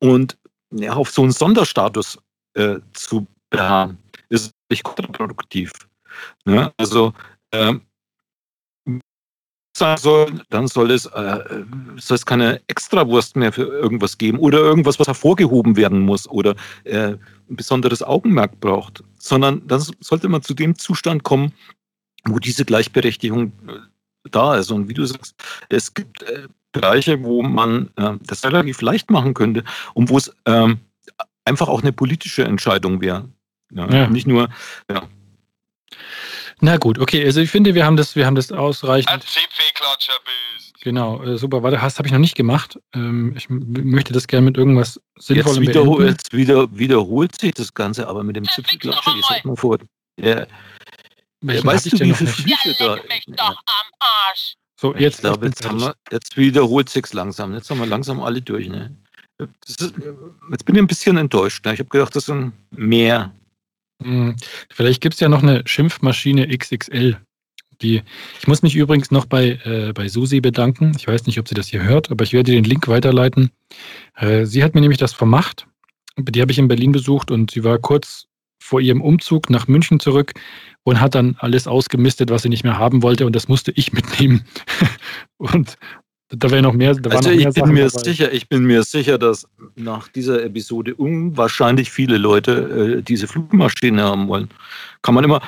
Und ja, auf so einen Sonderstatus äh, zu beharren, ist nicht kontraproduktiv. Ne? Also ähm, sein soll, dann soll es, äh, soll es keine Extrawurst mehr für irgendwas geben oder irgendwas, was hervorgehoben werden muss oder äh, ein besonderes Augenmerk braucht, sondern dann sollte man zu dem Zustand kommen, wo diese Gleichberechtigung äh, da ist. Und wie du sagst, es gibt äh, Bereiche, wo man äh, das relativ leicht machen könnte und wo es ähm, einfach auch eine politische Entscheidung wäre. Ja, ja. Nicht nur, ja, na gut, okay. Also ich finde, wir haben das, wir haben das ausreichend. Ein Zipfelklatscher bist. Genau, äh, super. Warte, das habe ich noch nicht gemacht. Ähm, ich möchte das gerne mit irgendwas Sinnvollem jetzt, wiederhol, jetzt wieder, wiederholt sich das Ganze, aber mit dem Zipfelklatscher, ich sag mal vor. Ja. Ja, weißt du, wie viele Flüche da? Mich doch am Arsch. So, jetzt, ich glaube, jetzt, haben wir, jetzt wiederholt sich langsam. Jetzt haben wir langsam alle durch. Ne? Ist, jetzt bin ich ein bisschen enttäuscht. Ne? Ich habe gedacht, das sind mehr. Hm, vielleicht gibt es ja noch eine Schimpfmaschine XXL. Die, ich muss mich übrigens noch bei, äh, bei Susi bedanken. Ich weiß nicht, ob sie das hier hört, aber ich werde den Link weiterleiten. Äh, sie hat mir nämlich das vermacht. Die habe ich in Berlin besucht und sie war kurz vor ihrem Umzug nach München zurück und hat dann alles ausgemistet, was sie nicht mehr haben wollte und das musste ich mitnehmen. und da wäre noch mehr. Da also noch mehr ich bin mir dabei. sicher, ich bin mir sicher, dass nach dieser Episode unwahrscheinlich viele Leute äh, diese Flugmaschine haben wollen. Kann man immer.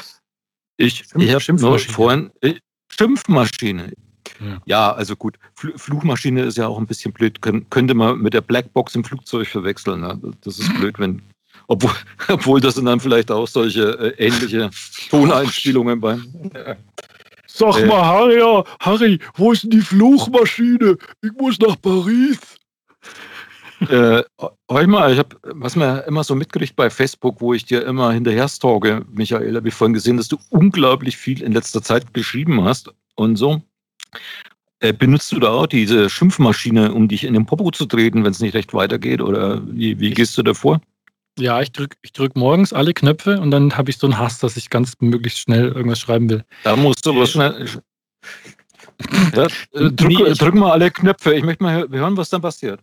Ich, ich habe vorhin äh, Schimpfmaschine. Ja. ja. also gut. Fl Fluchmaschine ist ja auch ein bisschen blöd. Kön könnte man mit der Blackbox im Flugzeug verwechseln. Ne? Das ist blöd, wenn obwohl, obwohl das sind dann vielleicht auch solche äh, ähnliche Toneinspielungen beim. Sag äh, mal, Harry, Harry, wo ist denn die Fluchmaschine? Ich muss nach Paris. äh, mal, ich habe, was man immer so mitkriegt bei Facebook, wo ich dir immer hinterher stalke, Michael, habe ich vorhin gesehen, dass du unglaublich viel in letzter Zeit geschrieben hast und so. Äh, benutzt du da auch diese Schimpfmaschine, um dich in den Popo zu treten, wenn es nicht recht weitergeht? Oder wie, wie gehst du davor? Ja, ich drücke ich drück morgens alle Knöpfe und dann habe ich so einen Hass, dass ich ganz möglichst schnell irgendwas schreiben will. Da musst du was schnell. Ja, äh, drück, nee, drück, mal alle Knöpfe. Ich möchte mal hören, was dann passiert.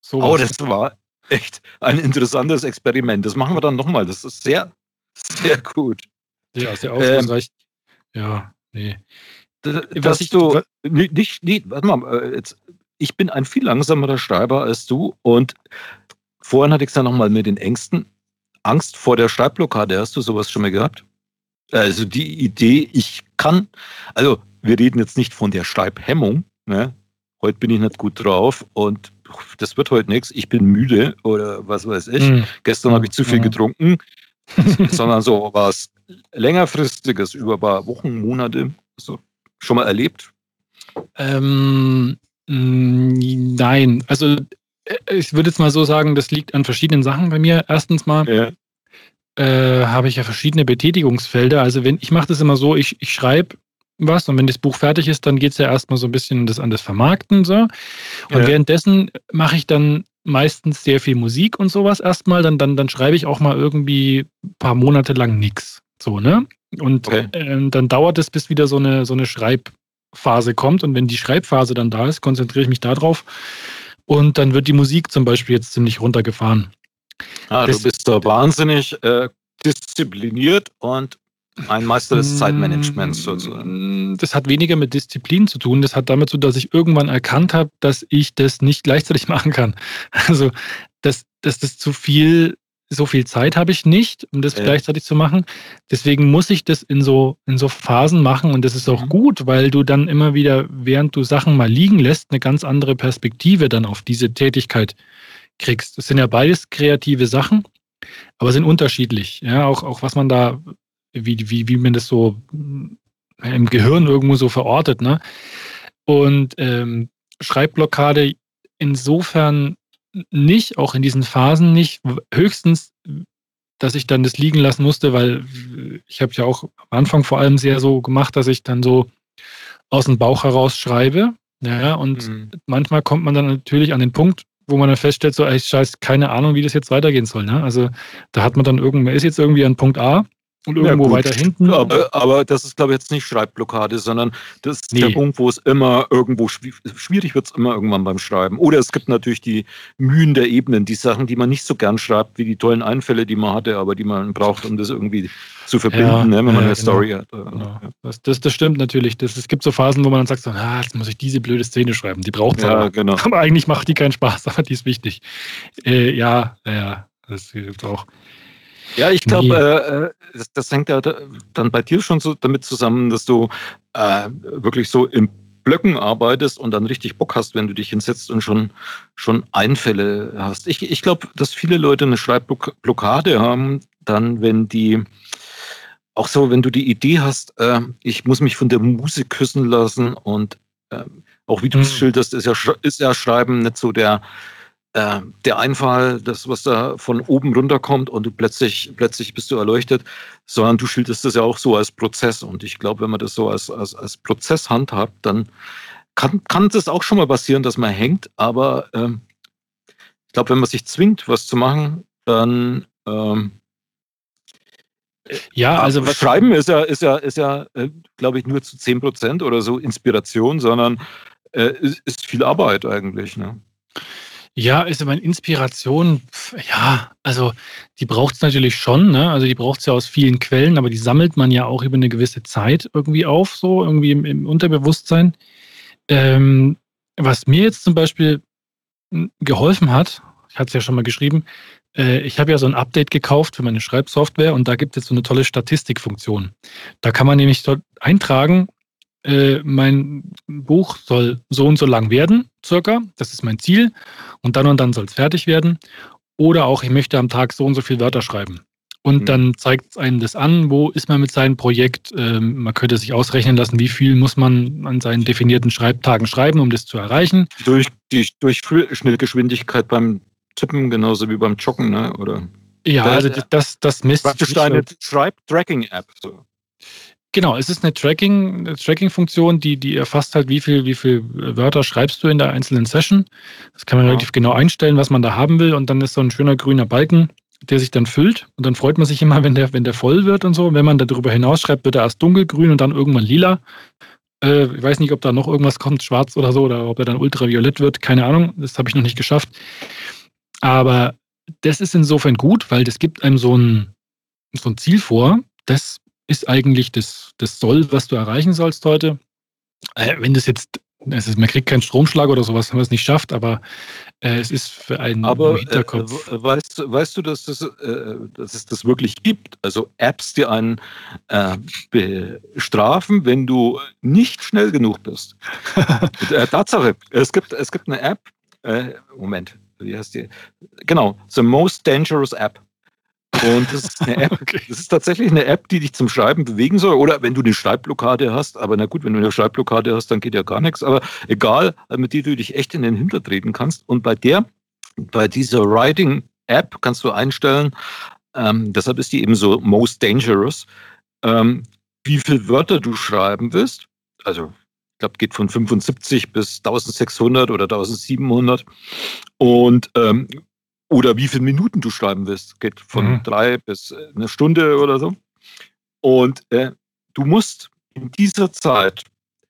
So oh, das war echt ein interessantes Experiment. Das machen wir dann nochmal. Das ist sehr, sehr gut. Ja, sehr aufschlussreich. Ähm, ja, nee. Das, was ich, du, nicht, nicht, warte mal, äh, jetzt ich bin ein viel langsamerer Schreiber als du und vorhin hatte ich es dann nochmal mit den Ängsten. Angst vor der Schreibblockade, hast du sowas schon mal gehabt? Also die Idee, ich kann, also wir reden jetzt nicht von der Schreibhemmung, ne? heute bin ich nicht gut drauf und das wird heute nichts, ich bin müde oder was weiß ich. Mhm. Gestern habe ich zu viel mhm. getrunken, sondern so was längerfristiges über ein paar Wochen, Monate. So, schon mal erlebt? Ähm, nein, also äh, ich würde jetzt mal so sagen, das liegt an verschiedenen Sachen bei mir. Erstens mal ja. äh, habe ich ja verschiedene Betätigungsfelder. Also wenn ich mache das immer so, ich, ich schreibe was und wenn das Buch fertig ist, dann geht es ja erstmal so ein bisschen das, an das Vermarkten so. Und ja. währenddessen mache ich dann meistens sehr viel Musik und sowas erstmal, dann, dann, dann schreibe ich auch mal irgendwie ein paar Monate lang nichts. So, ne? Und okay. äh, dann dauert es, bis wieder so eine, so eine Schreib- Phase kommt und wenn die Schreibphase dann da ist, konzentriere ich mich darauf und dann wird die Musik zum Beispiel jetzt ziemlich runtergefahren. Ah, das, du bist da wahnsinnig äh, diszipliniert und ein Meister des Zeitmanagements sozusagen. Mm, das hat weniger mit Disziplin zu tun. Das hat damit zu tun, dass ich irgendwann erkannt habe, dass ich das nicht gleichzeitig machen kann. Also, dass, dass das zu viel so viel Zeit habe ich nicht, um das ja. gleichzeitig zu machen. Deswegen muss ich das in so, in so Phasen machen und das ist auch mhm. gut, weil du dann immer wieder, während du Sachen mal liegen lässt, eine ganz andere Perspektive dann auf diese Tätigkeit kriegst. Das sind ja beides kreative Sachen, aber sind unterschiedlich. Ja, auch, auch was man da, wie, wie, wie man das so im Gehirn irgendwo so verortet. Ne? Und ähm, Schreibblockade insofern nicht, auch in diesen Phasen nicht. Höchstens, dass ich dann das liegen lassen musste, weil ich habe ja auch am Anfang vor allem sehr so gemacht, dass ich dann so aus dem Bauch heraus schreibe. Ja, und mhm. manchmal kommt man dann natürlich an den Punkt, wo man dann feststellt, so, ey, scheiß, keine Ahnung, wie das jetzt weitergehen soll. Ne? Also da hat man dann irgendwann, ist jetzt irgendwie an Punkt A und irgendwo ja, weiter hinten. Aber, aber, das ist, glaube ich, jetzt nicht Schreibblockade, sondern das ist nee. der Punkt, wo es immer irgendwo schwierig wird, es immer irgendwann beim Schreiben. Oder es gibt natürlich die Mühen der Ebenen, die Sachen, die man nicht so gern schreibt, wie die tollen Einfälle, die man hatte, aber die man braucht, um das irgendwie zu verbinden, ja, ne, wenn man eine genau. Story hat. Genau. Das, das, das, stimmt natürlich. Das, es gibt so Phasen, wo man dann sagt, so, ah, jetzt muss ich diese blöde Szene schreiben. Die braucht es ja, aber. Genau. aber eigentlich macht die keinen Spaß, aber die ist wichtig. Äh, ja, ja, das gibt auch. Ja, ich glaube, nee. äh, das, das, hängt ja dann bei dir schon so damit zusammen, dass du äh, wirklich so im Blöcken arbeitest und dann richtig Bock hast, wenn du dich hinsetzt und schon, schon Einfälle hast. Ich, ich glaube, dass viele Leute eine Schreibblockade haben, dann, wenn die, auch so, wenn du die Idee hast, äh, ich muss mich von der Musik küssen lassen und äh, auch wie du es mhm. schilderst, ist ja, ist ja Schreiben nicht so der, äh, der Einfall, das, was da von oben runterkommt und du plötzlich, plötzlich bist du erleuchtet, sondern du schilderst das ja auch so als Prozess. Und ich glaube, wenn man das so als, als, als Prozess handhabt, dann kann, kann das auch schon mal passieren, dass man hängt. Aber ähm, ich glaube, wenn man sich zwingt, was zu machen, dann ähm, ja, also was Schreiben ist ja, ist ja, ist ja, äh, glaube ich, nur zu 10 Prozent oder so Inspiration, sondern äh, ist, ist viel Arbeit eigentlich. Ne? Ja, ist aber eine Inspiration, ja, also die braucht es natürlich schon, ne? Also die braucht es ja aus vielen Quellen, aber die sammelt man ja auch über eine gewisse Zeit irgendwie auf, so irgendwie im, im Unterbewusstsein. Ähm, was mir jetzt zum Beispiel hm, geholfen hat, ich hatte es ja schon mal geschrieben, äh, ich habe ja so ein Update gekauft für meine Schreibsoftware und da gibt es so eine tolle Statistikfunktion. Da kann man nämlich dort eintragen, äh, mein Buch soll so und so lang werden, circa. Das ist mein Ziel. Und dann und dann soll es fertig werden. Oder auch, ich möchte am Tag so und so viele Wörter schreiben. Und mhm. dann zeigt es einem das an, wo ist man mit seinem Projekt. Ähm, man könnte sich ausrechnen lassen, wie viel muss man an seinen definierten Schreibtagen schreiben, um das zu erreichen. Durch die Durchschnittgeschwindigkeit beim Tippen, genauso wie beim Joggen, ne? oder? Ja, also das, das misst. Praktisch eine Schreib-Tracking-App. So. Genau, es ist eine Tracking, Tracking-Funktion, die, die erfasst halt, wie viel, wie viel Wörter schreibst du in der einzelnen Session. Das kann man ja. relativ genau einstellen, was man da haben will. Und dann ist so ein schöner grüner Balken, der sich dann füllt. Und dann freut man sich immer, wenn der, wenn der voll wird und so. Und wenn man darüber hinaus schreibt, wird er erst dunkelgrün und dann irgendwann lila. Äh, ich weiß nicht, ob da noch irgendwas kommt, schwarz oder so, oder ob er dann ultraviolett wird. Keine Ahnung, das habe ich noch nicht geschafft. Aber das ist insofern gut, weil das gibt einem so ein, so ein Ziel vor, das ist eigentlich das, das Soll, was du erreichen sollst heute. Äh, wenn das jetzt, also man kriegt keinen Stromschlag oder sowas, wenn man es nicht schafft, aber äh, es ist für einen aber, Hinterkopf. Äh, weißt, weißt du, dass, das, äh, dass es das wirklich gibt? Also Apps, die einen äh, bestrafen, wenn du nicht schnell genug bist. Äh, Tatsache, es gibt, es gibt eine App, Moment, wie heißt die? Genau, The Most Dangerous App. Und das ist eine App. okay. Das ist tatsächlich eine App, die dich zum Schreiben bewegen soll. Oder wenn du eine Schreibblockade hast, aber na gut, wenn du eine Schreibblockade hast, dann geht ja gar nichts. Aber egal, mit der du dich echt in den Hinter treten kannst. Und bei der, bei dieser Writing-App kannst du einstellen, ähm, deshalb ist die eben so most dangerous, ähm, wie viele Wörter du schreiben willst. Also ich glaube, geht von 75 bis 1600 oder 1700. Und ähm, oder wie viele Minuten du schreiben willst. Geht von mhm. drei bis äh, eine Stunde oder so. Und äh, du musst in dieser Zeit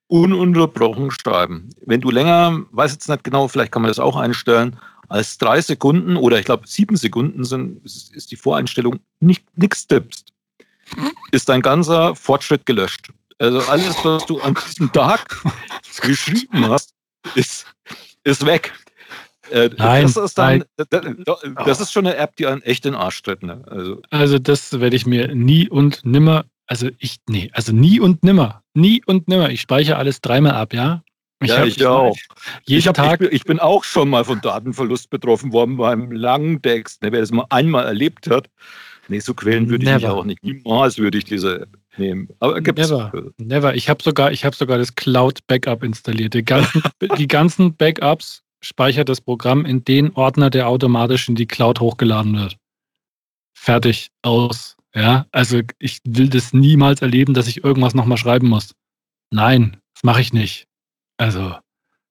ununterbrochen schreiben. Wenn du länger, weiß jetzt nicht genau, vielleicht kann man das auch einstellen, als drei Sekunden oder ich glaube sieben Sekunden sind, ist die Voreinstellung nicht nichts tippst, ist dein ganzer Fortschritt gelöscht. Also alles, was du an diesem Tag geschrieben hast, ist, ist weg. Äh, nein, das ist dann, nein. Das, ist schon eine App, die einen echt den Arsch tritt. Ne? Also. also das werde ich mir nie und nimmer, also ich, nee, also nie und nimmer, nie und nimmer. Ich speichere alles dreimal ab, ja. Ich ja, hab, ich auch. Jeden ich, hab, Tag, ich, ich, bin auch schon mal von Datenverlust betroffen worden beim langen Text. Ne, wer das mal einmal erlebt hat, nee, so quälen würde ich mich auch nicht. Niemals würde ich diese nehmen. Aber gibt's. Never. Never. Ich habe sogar, hab sogar das Cloud Backup installiert. Die ganzen, die ganzen Backups speichert das Programm in den Ordner, der automatisch in die Cloud hochgeladen wird. Fertig, aus. Ja, also ich will das niemals erleben, dass ich irgendwas nochmal schreiben muss. Nein, das mache ich nicht. Also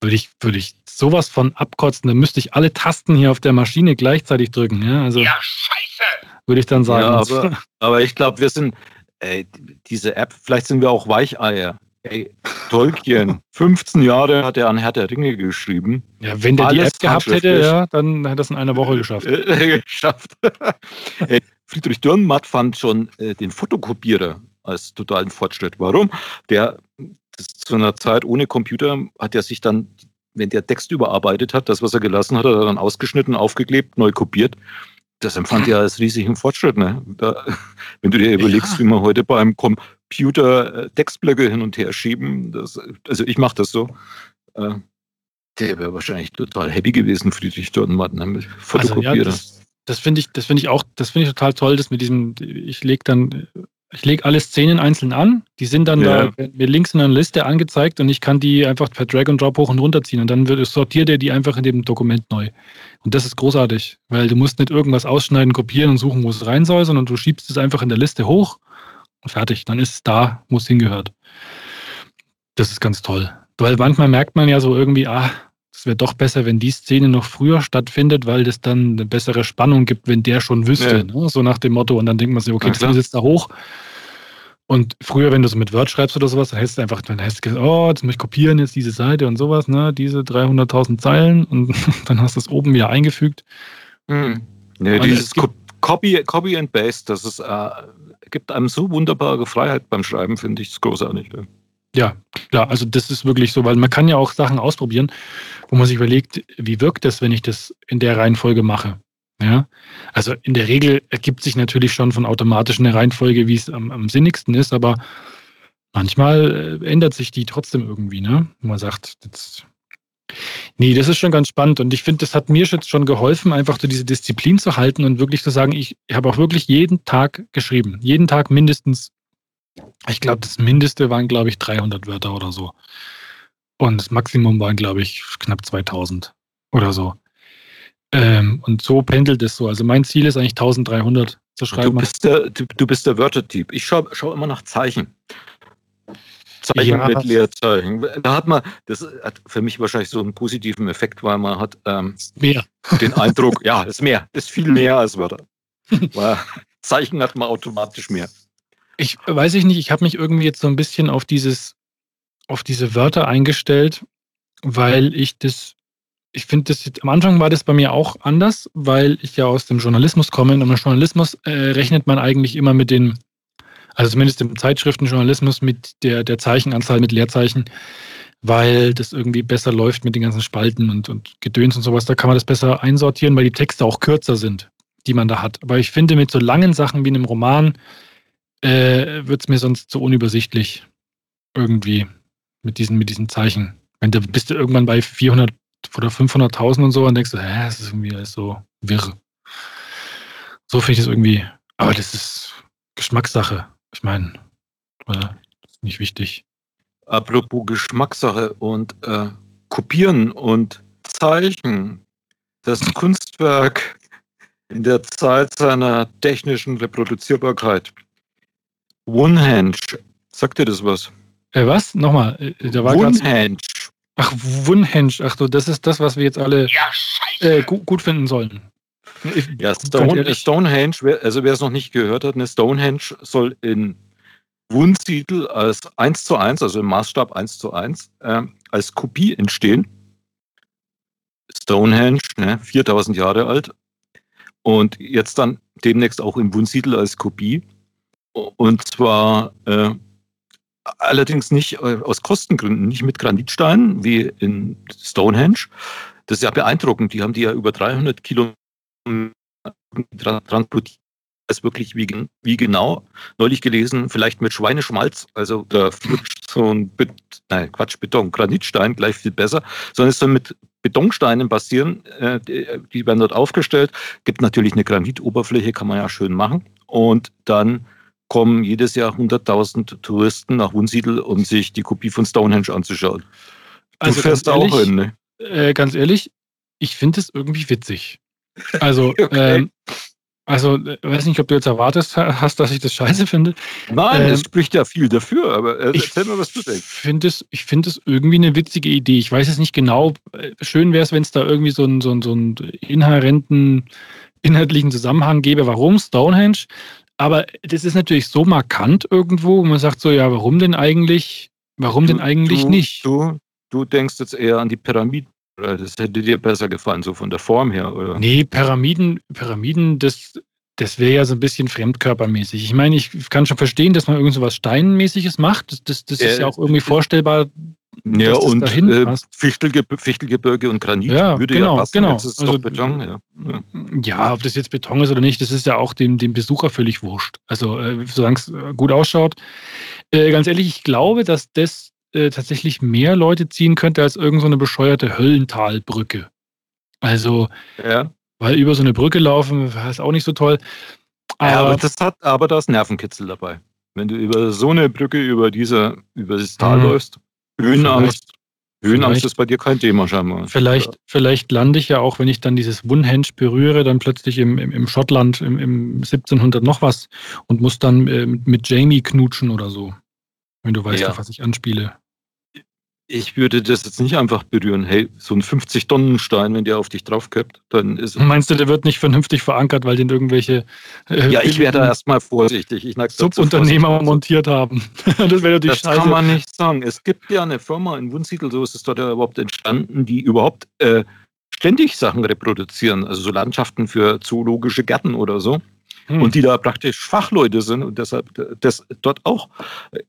würde ich, würde ich sowas von abkotzen, dann müsste ich alle Tasten hier auf der Maschine gleichzeitig drücken. Ja, also, ja scheiße! Würde ich dann sagen. Ja, aber, aber ich glaube, wir sind, ey, diese App, vielleicht sind wir auch Weicheier. Ey, Tolkien, 15 Jahre hat er an Herr der Ringe geschrieben. Ja, wenn der Alles die App gehabt hätte, ja, dann hätte er es in einer Woche geschafft. geschafft. Friedrich Dürrenmatt fand schon äh, den Fotokopierer als totalen Fortschritt. Warum? Der zu einer Zeit ohne Computer hat er sich dann, wenn der Text überarbeitet hat, das, was er gelassen hat, hat er dann ausgeschnitten, aufgeklebt, neu kopiert. Das empfand er als riesigen Fortschritt. Ne? Da, wenn du dir überlegst, ja. wie man heute beim Computer äh, Textblöcke hin und her schieben, das, also ich mache das so. Äh, der wäre wahrscheinlich total happy gewesen, Friedrich Dürrenmatt, ne? mit Fotokopierer. Also, ja, das, das finde ich, das ich auch, das finde ich total toll, dass mit diesem, ich lege dann Ich lege alle Szenen einzeln an. Die sind dann Ja. da mir links in einer Liste angezeigt und ich kann die einfach per Drag and Drop hoch und runter ziehen. Und dann wird, sortiert er die einfach in dem Dokument neu. Und das ist großartig, weil du musst nicht irgendwas ausschneiden, kopieren und suchen, wo es rein soll, sondern du schiebst es einfach in der Liste hoch fertig. Dann ist es da, wo es hingehört. Das ist ganz toll. Weil manchmal merkt man ja so irgendwie, ah, es wäre doch besser, wenn die Szene noch früher stattfindet, weil das dann eine bessere Spannung gibt, wenn der schon wüsste. Ja. Ne? So nach dem Motto. Und dann denkt man sich, okay, das muss jetzt da hoch. Und früher, wenn du so mit Word schreibst oder sowas, dann hättest du einfach, dann hättest du gesagt, oh, jetzt muss ich kopieren, jetzt diese Seite und sowas, ne, diese 300.000 Zeilen und dann hast du es oben wieder eingefügt. Mhm. Nee, dieses Copy, Copy and Paste, das ist, äh, gibt einem so wunderbare Freiheit beim Schreiben, finde ich, ist großartig. Ja. Ja, klar, also das ist wirklich so, weil man kann ja auch Sachen ausprobieren, wo man sich überlegt, wie wirkt das, wenn ich das in der Reihenfolge mache. Ja, also in der Regel ergibt sich natürlich schon von automatisch eine Reihenfolge, wie es am, am sinnigsten ist, aber manchmal äh, ändert sich die trotzdem irgendwie, ne? Man sagt, jetzt. Nee, das ist schon ganz spannend und ich finde, das hat mir jetzt schon geholfen, einfach so diese Disziplin zu halten und wirklich zu sagen, ich habe auch wirklich jeden Tag geschrieben. Jeden Tag mindestens ich glaube, das Mindeste waren, glaube ich, 300 Wörter oder so. Und das Maximum waren, glaube ich, knapp 2000 oder so. Ähm, und so pendelt es so. Also mein Ziel ist eigentlich 1300 zu Du schreiben. bist der, du, du bist der Wörtertyp. Ich schaue schau immer nach Zeichen. Zeichen Ja. mit Leerzeichen. Da hat man, das hat für mich wahrscheinlich so einen positiven Effekt, weil man hat ähm, Mehr. den Eindruck, ja, das ist mehr, das ist viel mehr als Wörter. Weil Zeichen hat man automatisch mehr. Ich weiß ich nicht, ich habe mich irgendwie jetzt so ein bisschen auf dieses, auf diese Wörter eingestellt, weil ich das, ich finde das am Anfang war das bei mir auch anders, weil ich ja aus dem Journalismus komme und im Journalismus äh, rechnet man eigentlich immer mit den, also zumindest im Zeitschriftenjournalismus mit der, der Zeichenanzahl mit Leerzeichen, weil das irgendwie besser läuft mit den ganzen Spalten und, und Gedöns und sowas. Da kann man das besser einsortieren, weil die Texte auch kürzer sind, die man da hat. Aber ich finde, mit so langen Sachen wie einem Roman äh, wird es mir sonst zu unübersichtlich irgendwie mit diesen, mit diesen Zeichen. Wenn du bist du irgendwann bei 400 oder 500.000 und so und denkst du, hä, das ist irgendwie alles so wirr. So finde ich das irgendwie, aber das ist Geschmackssache. Ich meine, äh, das ist nicht wichtig. Apropos Geschmackssache und äh, Kopieren und Zeichen. Das Kunstwerk in der Zeit seiner technischen Reproduzierbarkeit. One-Henge. Sagt dir das was? Äh, was? Nochmal, äh, da war. One-Henge. Ach, Wunhenge. Ach so, das ist das, was wir jetzt alle Ja, äh, gut, gut finden sollen. Ich, Ja, Stone, Stonehenge, also wer es noch nicht gehört hat, ne, Stonehenge soll in Wunsiedel als 1 zu 1, also im Maßstab 1 zu 1, ähm, als Kopie entstehen. Stonehenge, ne, 4000 Jahre alt. Und jetzt dann demnächst auch im Wunsiedel als Kopie. Und zwar äh, allerdings nicht äh, aus Kostengründen, nicht mit Granitsteinen wie in Stonehenge. Das ist ja beeindruckend. Die haben die ja über 300 Kilometer transportiert. Ist wirklich wie, wie genau. Neulich gelesen, vielleicht mit Schweineschmalz. Also da flutscht so ein Bet nein, Quatsch, Beton, Granitstein gleich viel besser, sondern es soll mit Betonsteinen basieren. Äh, die, die werden dort aufgestellt. Gibt natürlich eine Granitoberfläche, kann man ja schön machen. Und dann kommen jedes Jahr 100.000 Touristen nach Wunsiedel, um sich die Kopie von Stonehenge anzuschauen. Du Also fährst ganz auch ehrlich, hin, ne? äh, ganz ehrlich, ich finde es irgendwie witzig. Also, Okay. ähm, also, äh, weiß nicht, ob du jetzt erwartest hast, dass ich das scheiße finde. Nein, Ähm, es spricht ja viel dafür, aber äh, ich erzähl mal, was du denkst. finde es, ich finde es irgendwie eine witzige Idee. Ich weiß es nicht genau. Äh, Schön wäre es, wenn es da irgendwie so einen, so einen, so einen inhärenten, inhaltlichen Zusammenhang gäbe, warum Stonehenge. Aber das ist natürlich so markant irgendwo, wo man sagt so, ja, warum denn eigentlich, warum denn Du- eigentlich du, nicht? Du, du denkst jetzt eher an die Pyramiden. Oder Das hätte dir besser gefallen, so von der Form her, oder? Nee, Pyramiden, Pyramiden, das, das wäre ja so ein bisschen fremdkörpermäßig. Ich meine, ich kann schon verstehen, dass man irgend so was Steinmäßiges macht. Das, das, das ist Äh, ja auch irgendwie vorstellbar. Ja, und äh, passt. Fichtelge Fichtelgebirge und Granit Ja, würde genau, ja passen. genau. Jetzt ist Also, Beton, ja. ja. Ja, ob das jetzt Beton ist oder nicht, das ist ja auch dem, dem Besucher völlig wurscht. Also, äh, solange es äh, gut ausschaut. Äh, ganz ehrlich, ich glaube, dass das äh, tatsächlich mehr Leute ziehen könnte als irgendeine so eine bescheuerte Höllentalbrücke. Also, ja. weil über so eine Brücke laufen, ist auch nicht so toll. ja, aber Aber das hat, aber da ist Nervenkitzel dabei. Wenn du über so eine Brücke über diese, über das Tal Mhm. läufst, Höhenangst, Höhenangst vielleicht- ist bei dir kein Thema scheinbar. Vielleicht, vielleicht lande ich ja auch, wenn ich dann dieses Wunhenge berühre, dann plötzlich im, im, im Schottland im, im 1700 noch was und muss dann äh, mit- mit Jamie knutschen oder so. Wenn du weißt, Ja. auf was ich anspiele. Ich würde das jetzt nicht einfach berühren. Hey, so ein 50-Tonnen-Stein, wenn der auf dich draufkippt, dann ist Meinst du, der wird nicht vernünftig verankert, weil den irgendwelche äh, Ja, ich wäre da erstmal vorsichtig. Ich Subunternehmer vorsichtig. montiert haben? das wäre natürlich Das scheiße. kann man nicht sagen. Es gibt ja eine Firma in Wunsiedel, so ist es dort ja überhaupt entstanden, die überhaupt äh, ständig Sachen reproduzieren, also so Landschaften für zoologische Gärten oder so. Hm. Und die da praktisch Fachleute sind und deshalb das dort auch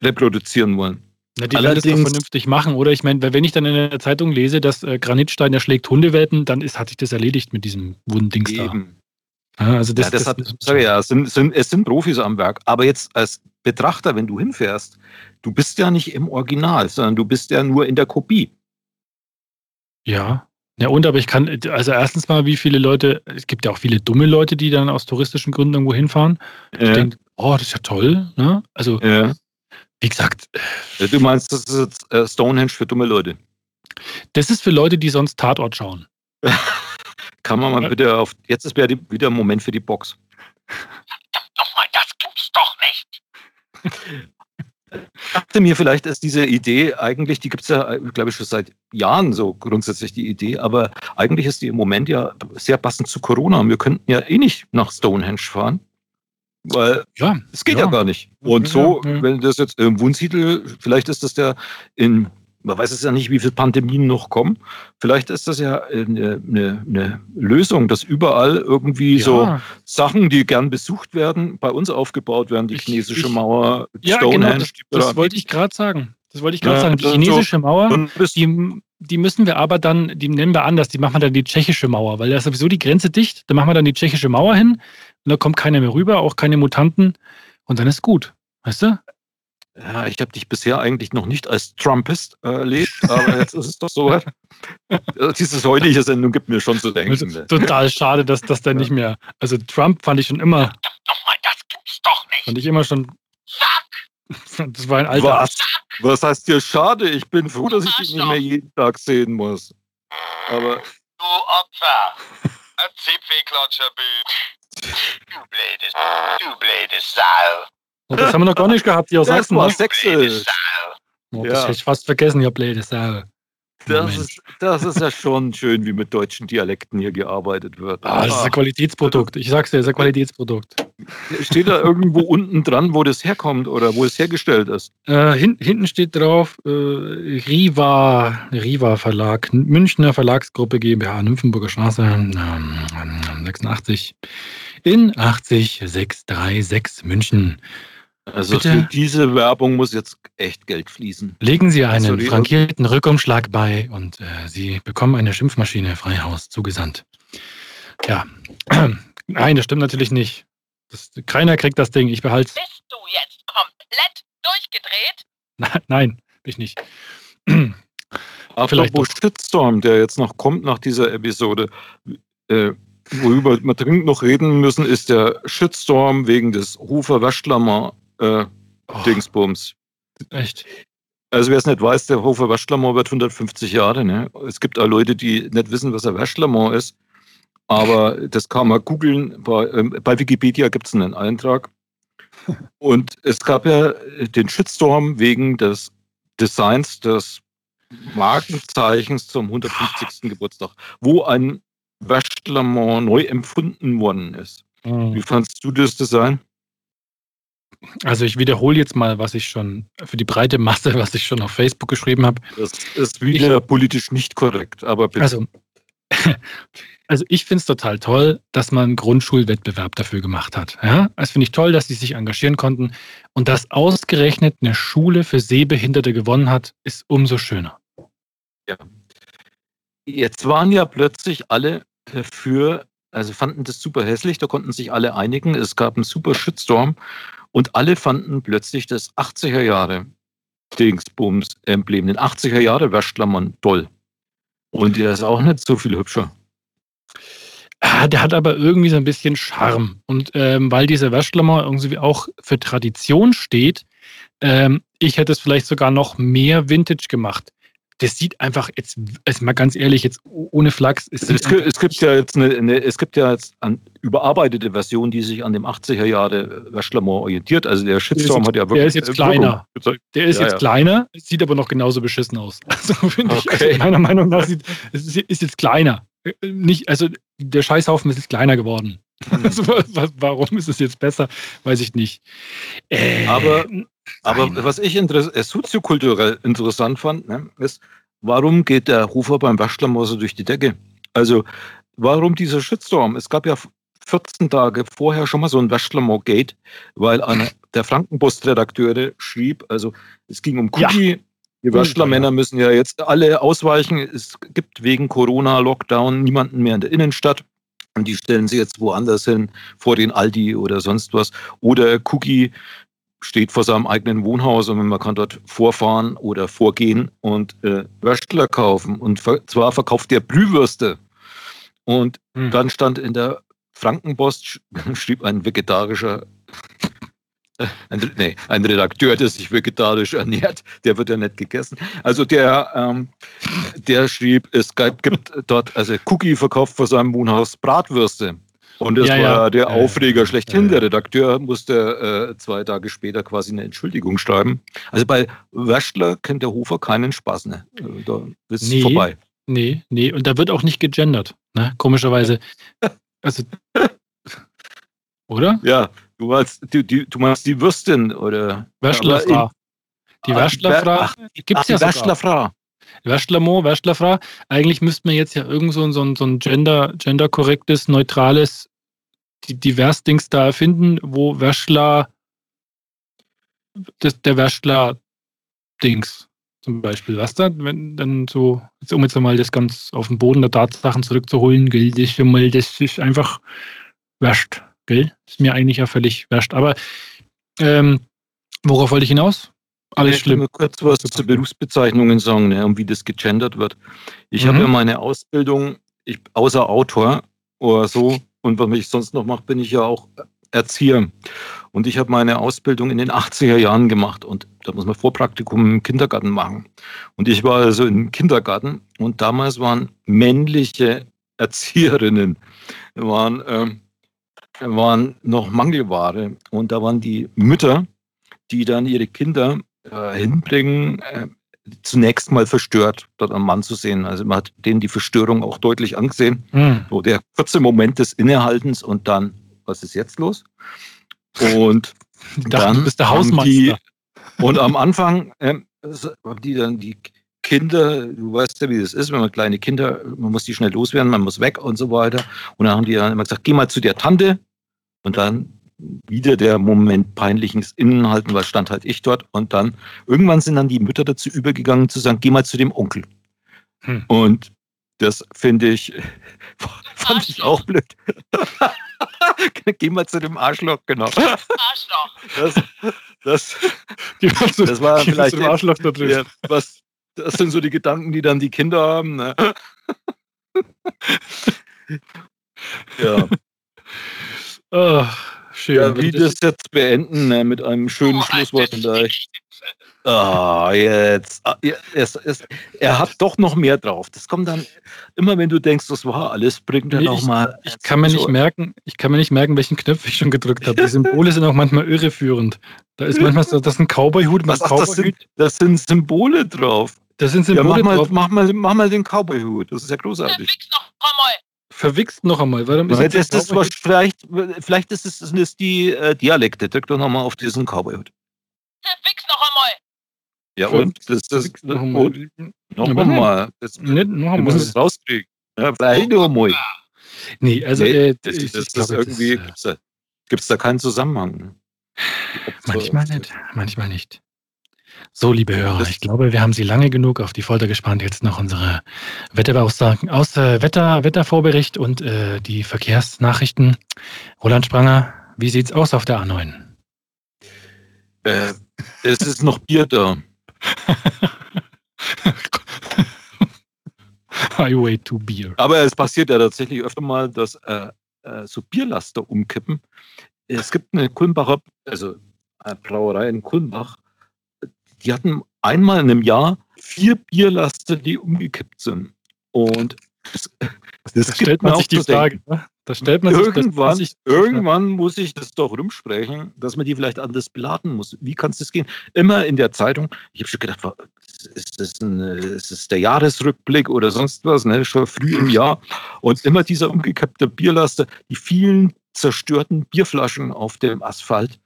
reproduzieren wollen. Na, die werden das Allerdings- vernünftig machen, oder? Ich meine, wenn ich dann in der Zeitung lese, dass äh, Granitstein erschlägt Hundewelpen, dann ist, hat sich das erledigt mit diesem Wundings da. Ja, also das, ja, deshalb das, sage ich ja, es sind, sind, es sind Profis am Werk. Aber jetzt als Betrachter, wenn du hinfährst, du bist ja nicht im Original, sondern du bist ja nur in der Kopie. Ja. Ja, und aber ich kann, also erstens mal, wie viele Leute, es gibt ja auch viele dumme Leute, die dann aus touristischen Gründen irgendwo hinfahren. Ich Ja. denke, oh, das ist ja toll. Ne? Also, Ja. Wie gesagt, Du meinst, das ist jetzt äh, Stonehenge für dumme Leute. das ist für Leute, die sonst Tatort schauen. Kann man mal Ja. bitte auf. Jetzt ist wieder, ein Moment für die Box. Nochmal, das gibt's doch nicht. Ich dachte mir, vielleicht ist diese Idee eigentlich, die gibt es ja, glaube ich, schon seit Jahren so grundsätzlich die Idee, aber eigentlich ist die im Moment ja sehr passend zu Corona. Und wir könnten ja eh nicht nach Stonehenge fahren, weil Ja, es geht ja, Ja. gar nicht. Und Ja, so, ja. wenn das jetzt im Wunsiedel, vielleicht ist das der in, man weiß es ja nicht, wie viele Pandemien noch kommen, vielleicht ist das ja eine, eine, eine Lösung, dass überall irgendwie so ja. Sachen, die gern besucht werden, bei uns aufgebaut werden, die Ich- chinesische ich- Mauer, Ja, Stonehenge, genau, das, das wollte ich gerade sagen. Das wollte ich gerade Ja, sagen. Die das so- chinesische Mauer, die, die müssen wir aber dann, die nennen wir anders, die machen wir dann die tschechische Mauer, weil da ist sowieso die Grenze dicht. Da machen wir dann die tschechische Mauer hin und da kommt keiner mehr rüber, auch keine Mutanten und dann ist gut. Weißt du? Ja, ich habe dich bisher eigentlich noch nicht als Trumpist äh, erlebt, aber jetzt ist es doch so. Äh, Diese heutige Sendung gibt mir schon zu Das denken. ist total schade, dass das dann nicht mehr. Also Trump fand ich schon immer, Nochmal, das gibt's doch nicht. fand ich immer schon. Das war ein alter. Was? Was heißt dir schade? Ich bin froh, dass ich dich nicht mehr jeden Tag sehen muss. Aber Du Opfer. Ein Zipfelklotscherbild. Du blödes, du blödes Sau. Das haben wir noch gar nicht gehabt hier aus das Sachsen. war Ne? sächsisch. Oh, das ja. hätte ich fast vergessen, ihr blöde Sau. Das ist, das ist ja schon schön, wie mit deutschen Dialekten hier gearbeitet wird. Ah, das ist ein Qualitätsprodukt. Ich sag's dir, das ist ein Qualitätsprodukt. Steht da irgendwo unten dran, wo das herkommt oder wo es hergestellt ist? Äh, hin, hinten steht drauf äh, Riva, Riva Verlag, Münchner Verlagsgruppe GmbH, Nymphenburger Straße, ähm, 86 in 80636 München. Also Bitte? für diese Werbung muss jetzt echt Geld fließen. Legen Sie einen Sorry, frankierten Rückumschlag bei und äh, Sie bekommen eine Schimpfmaschine Freihaus zugesandt. Ja, nein, das stimmt natürlich nicht. Das, keiner kriegt das Ding, ich behalte es. Bist du jetzt komplett durchgedreht? Nein, bin ich nicht. Vielleicht Apropos Shitstorm, der jetzt noch kommt nach dieser Episode, äh, worüber wir dringend noch reden müssen, ist der Shitstorm wegen des Hofer Waschlammer äh, Oh, Dingsbums. echt. Also wer es nicht weiß, der Hofer Waschlammer wird 150 Jahre. Ne? Es gibt auch Leute, die nicht wissen, was ein Waschlammer ist. Aber das kann man googeln. Bei, ähm, bei Wikipedia gibt es einen Eintrag. Und es gab ja den Shitstorm wegen des Designs des Markenzeichens zum 150. Geburtstag, wo ein Waschlammer neu empfunden worden ist. Wie fandst du das Design? Also ich wiederhole jetzt mal, was ich schon für die breite Masse, was ich schon auf Facebook geschrieben habe. Das ist wieder politisch nicht korrekt, aber bitte. Also, also ich finde es total toll, dass man einen Grundschulwettbewerb dafür gemacht hat. Ja? Das finde ich toll, dass sie sich engagieren konnten. Und dass ausgerechnet eine Schule für Sehbehinderte gewonnen hat, ist umso schöner. Jetzt waren ja plötzlich alle dafür, also fanden das super hässlich, da konnten sich alle einigen. Es gab einen super Shitstorm und alle fanden plötzlich das 80er Jahre Dingsbums-Emblem, den 80er Jahre Waschklammern toll. Und der ist auch nicht so viel hübscher. Ah, der hat aber irgendwie so ein bisschen Charme. Und ähm, weil dieser Wäschlammer irgendwie auch für Tradition steht, ähm, ich hätte es vielleicht sogar noch mehr Vintage gemacht. Das sieht einfach jetzt, also mal ganz ehrlich, jetzt ohne Flachs. Es, es, gibt, es gibt ja jetzt eine, eine, es gibt ja jetzt eine überarbeitete Version, die sich an dem 80er Jahre Wäschlammer orientiert. Also der Shitstorm hat ja wirklich. Der ist jetzt kleiner. Der ist ja, jetzt ja. kleiner, sieht aber noch genauso beschissen aus. Also finde okay. ich, also meiner Meinung nach sieht, es ist jetzt kleiner. Nicht, also der Scheißhaufen ist jetzt kleiner geworden. Also, warum ist es jetzt besser? Weiß ich nicht. Äh, aber, aber was ich äh, soziokulturell interessant fand, ne, ist, warum geht der Rufer beim Waschlammer so durch die Decke? Also, warum dieser Shitstorm? Es gab ja 14 Tage vorher schon mal so ein Waschlammer-Gate, weil einer der Frankenpost-Redakteure schrieb, also es ging um Cookie, ja. Die Wörschler-Männer müssen ja jetzt alle ausweichen. Es gibt wegen Corona-Lockdown niemanden mehr in der Innenstadt. Und die stellen sie jetzt woanders hin, vor den Aldi oder sonst was. Oder Cookie steht vor seinem eigenen Wohnhaus und man kann dort vorfahren oder vorgehen und äh, Würstler kaufen. Und zwar verkauft der Brühwürste. Und hm. dann stand in der Frankenpost, schrieb ein vegetarischer ein, nee, ein Redakteur, der sich vegetarisch ernährt, der wird ja nicht gegessen. Also der, ähm, der schrieb, es gibt dort, also Cookie verkauft vor seinem Wohnhaus Bratwürste. Und das ja, war ja. der Aufreger schlechthin. Der Redakteur musste äh, zwei Tage später quasi eine Entschuldigung schreiben. Also bei Wäschler kennt der Hofer keinen Spaß. Ne? Äh, da ist es nee, vorbei. Nee, nee. Und da wird auch nicht gegendert. Ne? Komischerweise. Also, oder? Ja, Du meinst, du, du, du meinst die Würstin oder? Wäschlerfrau. Die ah, Wäschlerfrau gibt es ja Wäschlerfrau. Wäschlermo, Wäschlerfrau. Eigentlich müsste man jetzt ja irgend so, so, so ein gender, genderkorrektes, neutrales, divers-Dings da erfinden, wo Wäschler, das, der Wäschler-Dings zum Beispiel, was da, wenn dann so, jetzt, um jetzt mal das ganz auf den Boden der Tatsachen zurückzuholen, gilt das schon mal, das ist einfach wäscht. Gell? Ist mir eigentlich ja völlig wurscht. Aber ähm, worauf wollte ich hinaus? Alles ich schlimm. Ich kurz was zu Berufsbezeichnungen sagen, ne, um wie das gegendert wird. Ich mhm. habe ja meine Ausbildung, ich, außer Autor oder so, und was ich sonst noch mache, bin ich ja auch Erzieher. Und ich habe meine Ausbildung in den 80er Jahren gemacht und da muss man Vorpraktikum im Kindergarten machen. Und ich war also im Kindergarten und damals waren männliche Erzieherinnen, waren ähm, waren noch Mangelware. Und da waren die Mütter, die dann ihre Kinder äh, hinbringen, äh, zunächst mal verstört, dort am Mann zu sehen. Also man hat denen die Verstörung auch deutlich angesehen. Mhm. So der kurze Moment des Innehaltens und dann, was ist jetzt los? Und dachte, dann du bist der Hausmeister. Die, und am Anfang äh, haben die dann die Kinder, du weißt ja, wie das ist, wenn man kleine Kinder, man muss die schnell loswerden, man muss weg und so weiter. Und dann haben die dann immer gesagt, geh mal zu der Tante. Und dann wieder der Moment peinliches Innenhalten, weil stand halt ich dort. Und dann irgendwann sind dann die Mütter dazu übergegangen zu sagen, geh mal zu dem Onkel. Hm. Und das finde ich, fand ich auch blöd. Geh mal zu dem Arschloch, genau. Arschloch. Das, das, das war vielleicht Arschloch da drin. was, das sind so die Gedanken, die dann die Kinder haben. Ne? ja. Oh, schön. Ja, wie das jetzt beenden ne, mit einem schönen oh, Schlusswort vielleicht. Ah, jetzt. Ah, es, es, er hat doch noch mehr drauf. Das kommt dann immer, wenn du denkst, das war alles, bringt er nee, noch mal. Ich, kann mir nicht merken, ich kann mir nicht merken, welchen Knopf ich schon gedrückt habe. Die Symbole sind auch manchmal irreführend. Da ist manchmal so, das ist ein Cowboy-Hut. Was, Cowboy das, sind, das sind Symbole drauf. Das sind Symbole ja, mach mal, drauf. Mach mal, mach mal den Cowboy-Hut. Das ist ja großartig. Verwichst noch einmal. Verwichst noch einmal. Warum ist das, das ist vielleicht, vielleicht ist es das ist die äh, Dialekte. Drück doch nochmal auf diesen Cowboy-Hut. Verwichst noch einmal. Ja, und? Das, das, noch einmal. Noch einmal. Das, nicht noch einmal. muss es rauskriegen. Ja, vielleicht noch einmal. Nee, also. Nee, äh, das, das, das irgendwie. Gibt es da, da keinen Zusammenhang? Manchmal nicht. Manchmal nicht. So, liebe Hörer, ich glaube, wir haben Sie lange genug auf die Folter gespannt. Jetzt noch unsere Wetteraussagen aus äh, Wetter, Wettervorbericht und äh, die Verkehrsnachrichten. Roland Spranger, wie sieht's aus auf der A9? Äh, es ist noch Bier da. Highway to Beer. Aber es passiert ja tatsächlich öfter mal, dass äh, äh, so Bierlaster umkippen. Es gibt eine Kulmbacher, also eine Brauerei in Kulmbach, die hatten einmal in einem Jahr vier Bierlaster, die umgekippt sind. Und das, das da stellt man sich die Frage. Ne? Da stellt man irgendwann, sich das, irgendwann muss ich das doch rumsprechen, dass man die vielleicht anders beladen muss. Wie kann es das gehen? Immer in der Zeitung. Ich habe schon gedacht, ist das, ein, ist das der Jahresrückblick oder sonst was? Ne? Schon früh im Jahr. Und immer dieser umgekippte Bierlaster, die vielen zerstörten Bierflaschen auf dem Asphalt.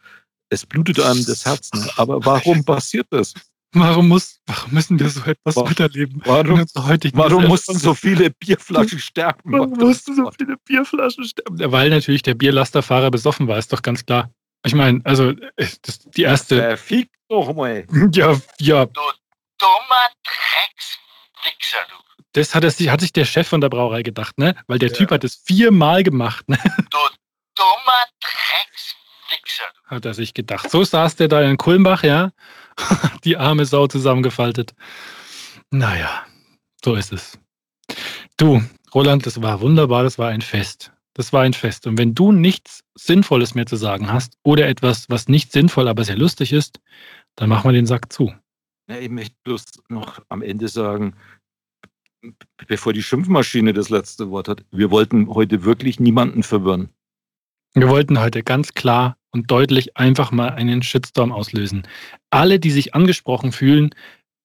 Es blutet einem das Herz. Ne? Aber warum passiert das? Warum, muss, warum müssen wir so etwas warum, miterleben? Warum, warum mussten so viele Bierflaschen sterben? Warum mussten so viele Bierflaschen sterben? Weil natürlich der Bierlasterfahrer besoffen war, ist doch ganz klar. Ich meine, also das, die erste. Der fickt doch mal. Ja, ja. Du dummer Dreckswichser, du. Das hat, es, hat sich der Chef von der Brauerei gedacht, ne? Weil der ja. Typ hat es viermal gemacht, ne? Du dummer du. Hat er sich gedacht. So saß der da in Kulmbach, ja? die arme Sau zusammengefaltet. Naja, so ist es. Du, Roland, das war wunderbar, das war ein Fest. Das war ein Fest. Und wenn du nichts Sinnvolles mehr zu sagen hast oder etwas, was nicht sinnvoll, aber sehr lustig ist, dann machen wir den Sack zu. Ja, ich möchte bloß noch am Ende sagen, bevor die Schimpfmaschine das letzte Wort hat, wir wollten heute wirklich niemanden verwirren. Wir wollten heute ganz klar und deutlich einfach mal einen Shitstorm auslösen. Alle, die sich angesprochen fühlen,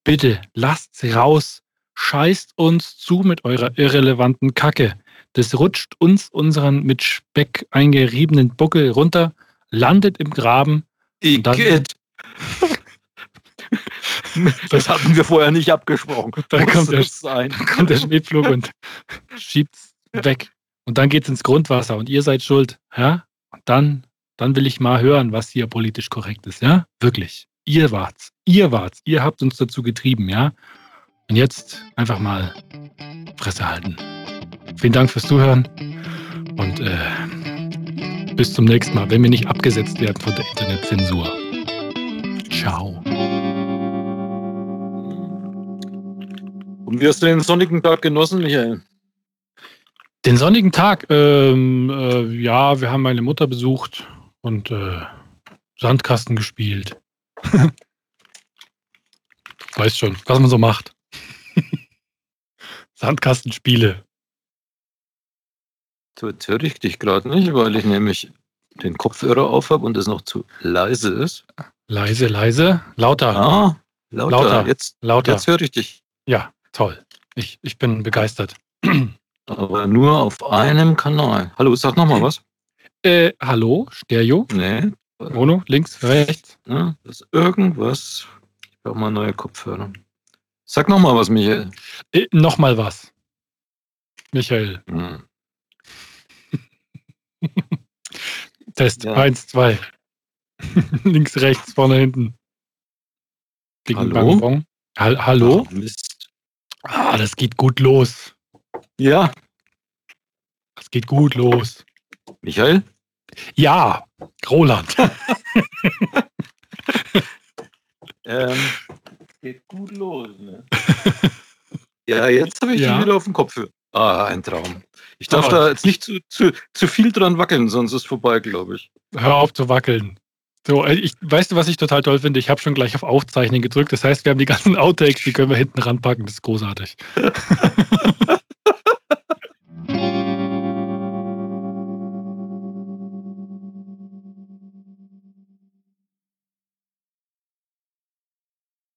bitte lasst's raus. Scheißt uns zu mit eurer irrelevanten Kacke. Das rutscht uns unseren mit Speck eingeriebenen Buckel runter, landet im Graben. Igitt. Das hatten wir vorher nicht abgesprochen. Dann kommt, der, sein. kommt der Schneepflug und schiebt's weg. Und dann geht's ins Grundwasser und ihr seid schuld. Ja? Und dann dann will ich mal hören, was hier politisch korrekt ist, ja? Wirklich. Ihr wart's. Ihr wart's. Ihr habt uns dazu getrieben, ja? Und jetzt einfach mal Fresse halten. Vielen Dank fürs Zuhören und äh, bis zum nächsten Mal, wenn wir nicht abgesetzt werden von der Internetzensur. Ciao. Und wie hast du den sonnigen Tag genossen, Michael? Den sonnigen Tag, ähm, äh, ja, wir haben meine Mutter besucht und äh, Sandkasten gespielt. Weißt schon, was man so macht. Sandkastenspiele. So, jetzt höre ich dich gerade nicht, weil ich nämlich den Kopfhörer auf habe und es noch zu leise ist. Leise, leise, lauter. Ah, lauter. lauter. Jetzt, lauter. jetzt höre ich dich. Ja, toll. Ich, ich bin begeistert. Aber nur auf einem Kanal. Hallo, sag nochmal was. Äh, hallo, Stereo? Nee. Mono, links, rechts? Ja, das ist irgendwas. Ich brauche mal neue Kopfhörer. Sag nochmal was, Michael. Äh, nochmal was. Michael. Hm. Test. Ja. Eins, zwei. links, rechts, vorne, hinten. Ding, hallo? Bang, ha hallo? Oh, Mist. Ah, das geht gut los. Ja. Das geht gut los. Michael? Ja, Roland. ähm, geht gut los, ne? ja, jetzt habe ich ja. ihn wieder auf dem Kopf. Ah, ein Traum. Ich darf Aber da jetzt nicht zu, zu, zu viel dran wackeln, sonst ist es vorbei, glaube ich. Hör auf zu wackeln. So, äh, ich, weißt du, was ich total toll finde? Ich habe schon gleich auf Aufzeichnen gedrückt. Das heißt, wir haben die ganzen Outtakes, die können wir hinten ranpacken. Das ist großartig.